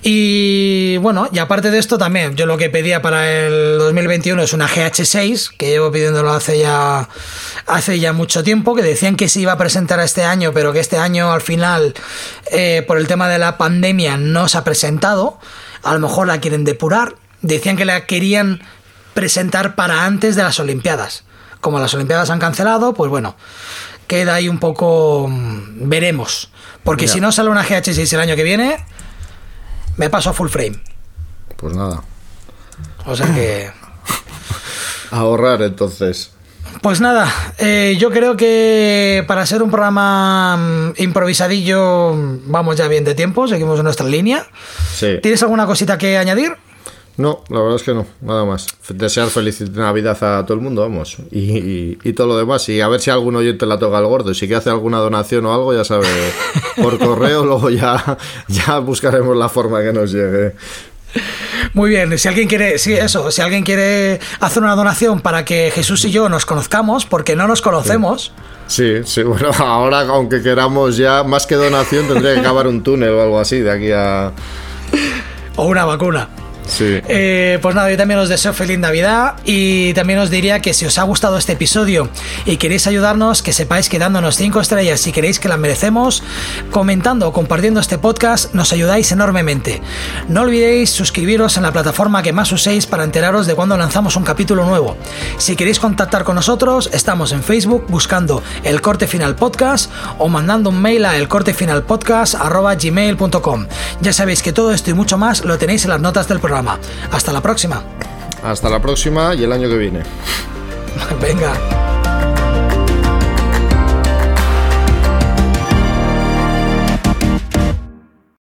Y bueno, y aparte de esto también, yo lo que pedía para el 2021 es una GH6, que llevo pidiéndolo hace ya, hace ya mucho tiempo, que decían que se iba a presentar este año, pero que este año al final, eh, por el tema de la pandemia, no se ha presentado. A lo mejor la quieren depurar. Decían que la querían presentar para antes de las Olimpiadas. Como las Olimpiadas han cancelado, pues bueno, queda ahí un poco... Mm, veremos. Porque si no sale una GH6 el año que viene, me paso a full frame. Pues nada. O sea que. *laughs* Ahorrar entonces. Pues nada, eh, yo creo que para ser un programa mm, improvisadillo vamos ya bien de tiempo, seguimos en nuestra línea. Sí. ¿Tienes alguna cosita que añadir? No, la verdad es que no, nada más. Desear feliz Navidad a todo el mundo, vamos. Y, todo lo demás. Y a ver si algún oyente la toca al gordo. Y si que hace alguna donación o algo, ya sabe, *laughs* por correo, luego ya, ya buscaremos la forma que nos llegue. Muy bien, si alguien quiere, sí, eso, si alguien quiere hacer una donación para que Jesús y yo nos conozcamos, porque no nos conocemos. Sí, sí, bueno, *laughs* ahora aunque queramos ya, más que donación, tendría que cavar un túnel o algo así de aquí a... O una vacuna. Eh, pues nada, yo también os deseo feliz Navidad y también os diría que si os ha gustado este episodio y queréis ayudarnos, que sepáis que dándonos 5 estrellas si queréis que las merecemos, comentando o compartiendo este podcast, nos ayudáis enormemente. No olvidéis suscribiros en la plataforma que más uséis para enteraros de cuando lanzamos un capítulo nuevo. Si queréis contactar con nosotros, estamos en Facebook buscando el corte final podcast o mandando un mail a elcortefinalpodcast.gmail.com. Ya sabéis que todo esto y mucho más lo tenéis en las notas del programa. Hasta la próxima. Hasta la próxima y el año que viene. *laughs* Venga.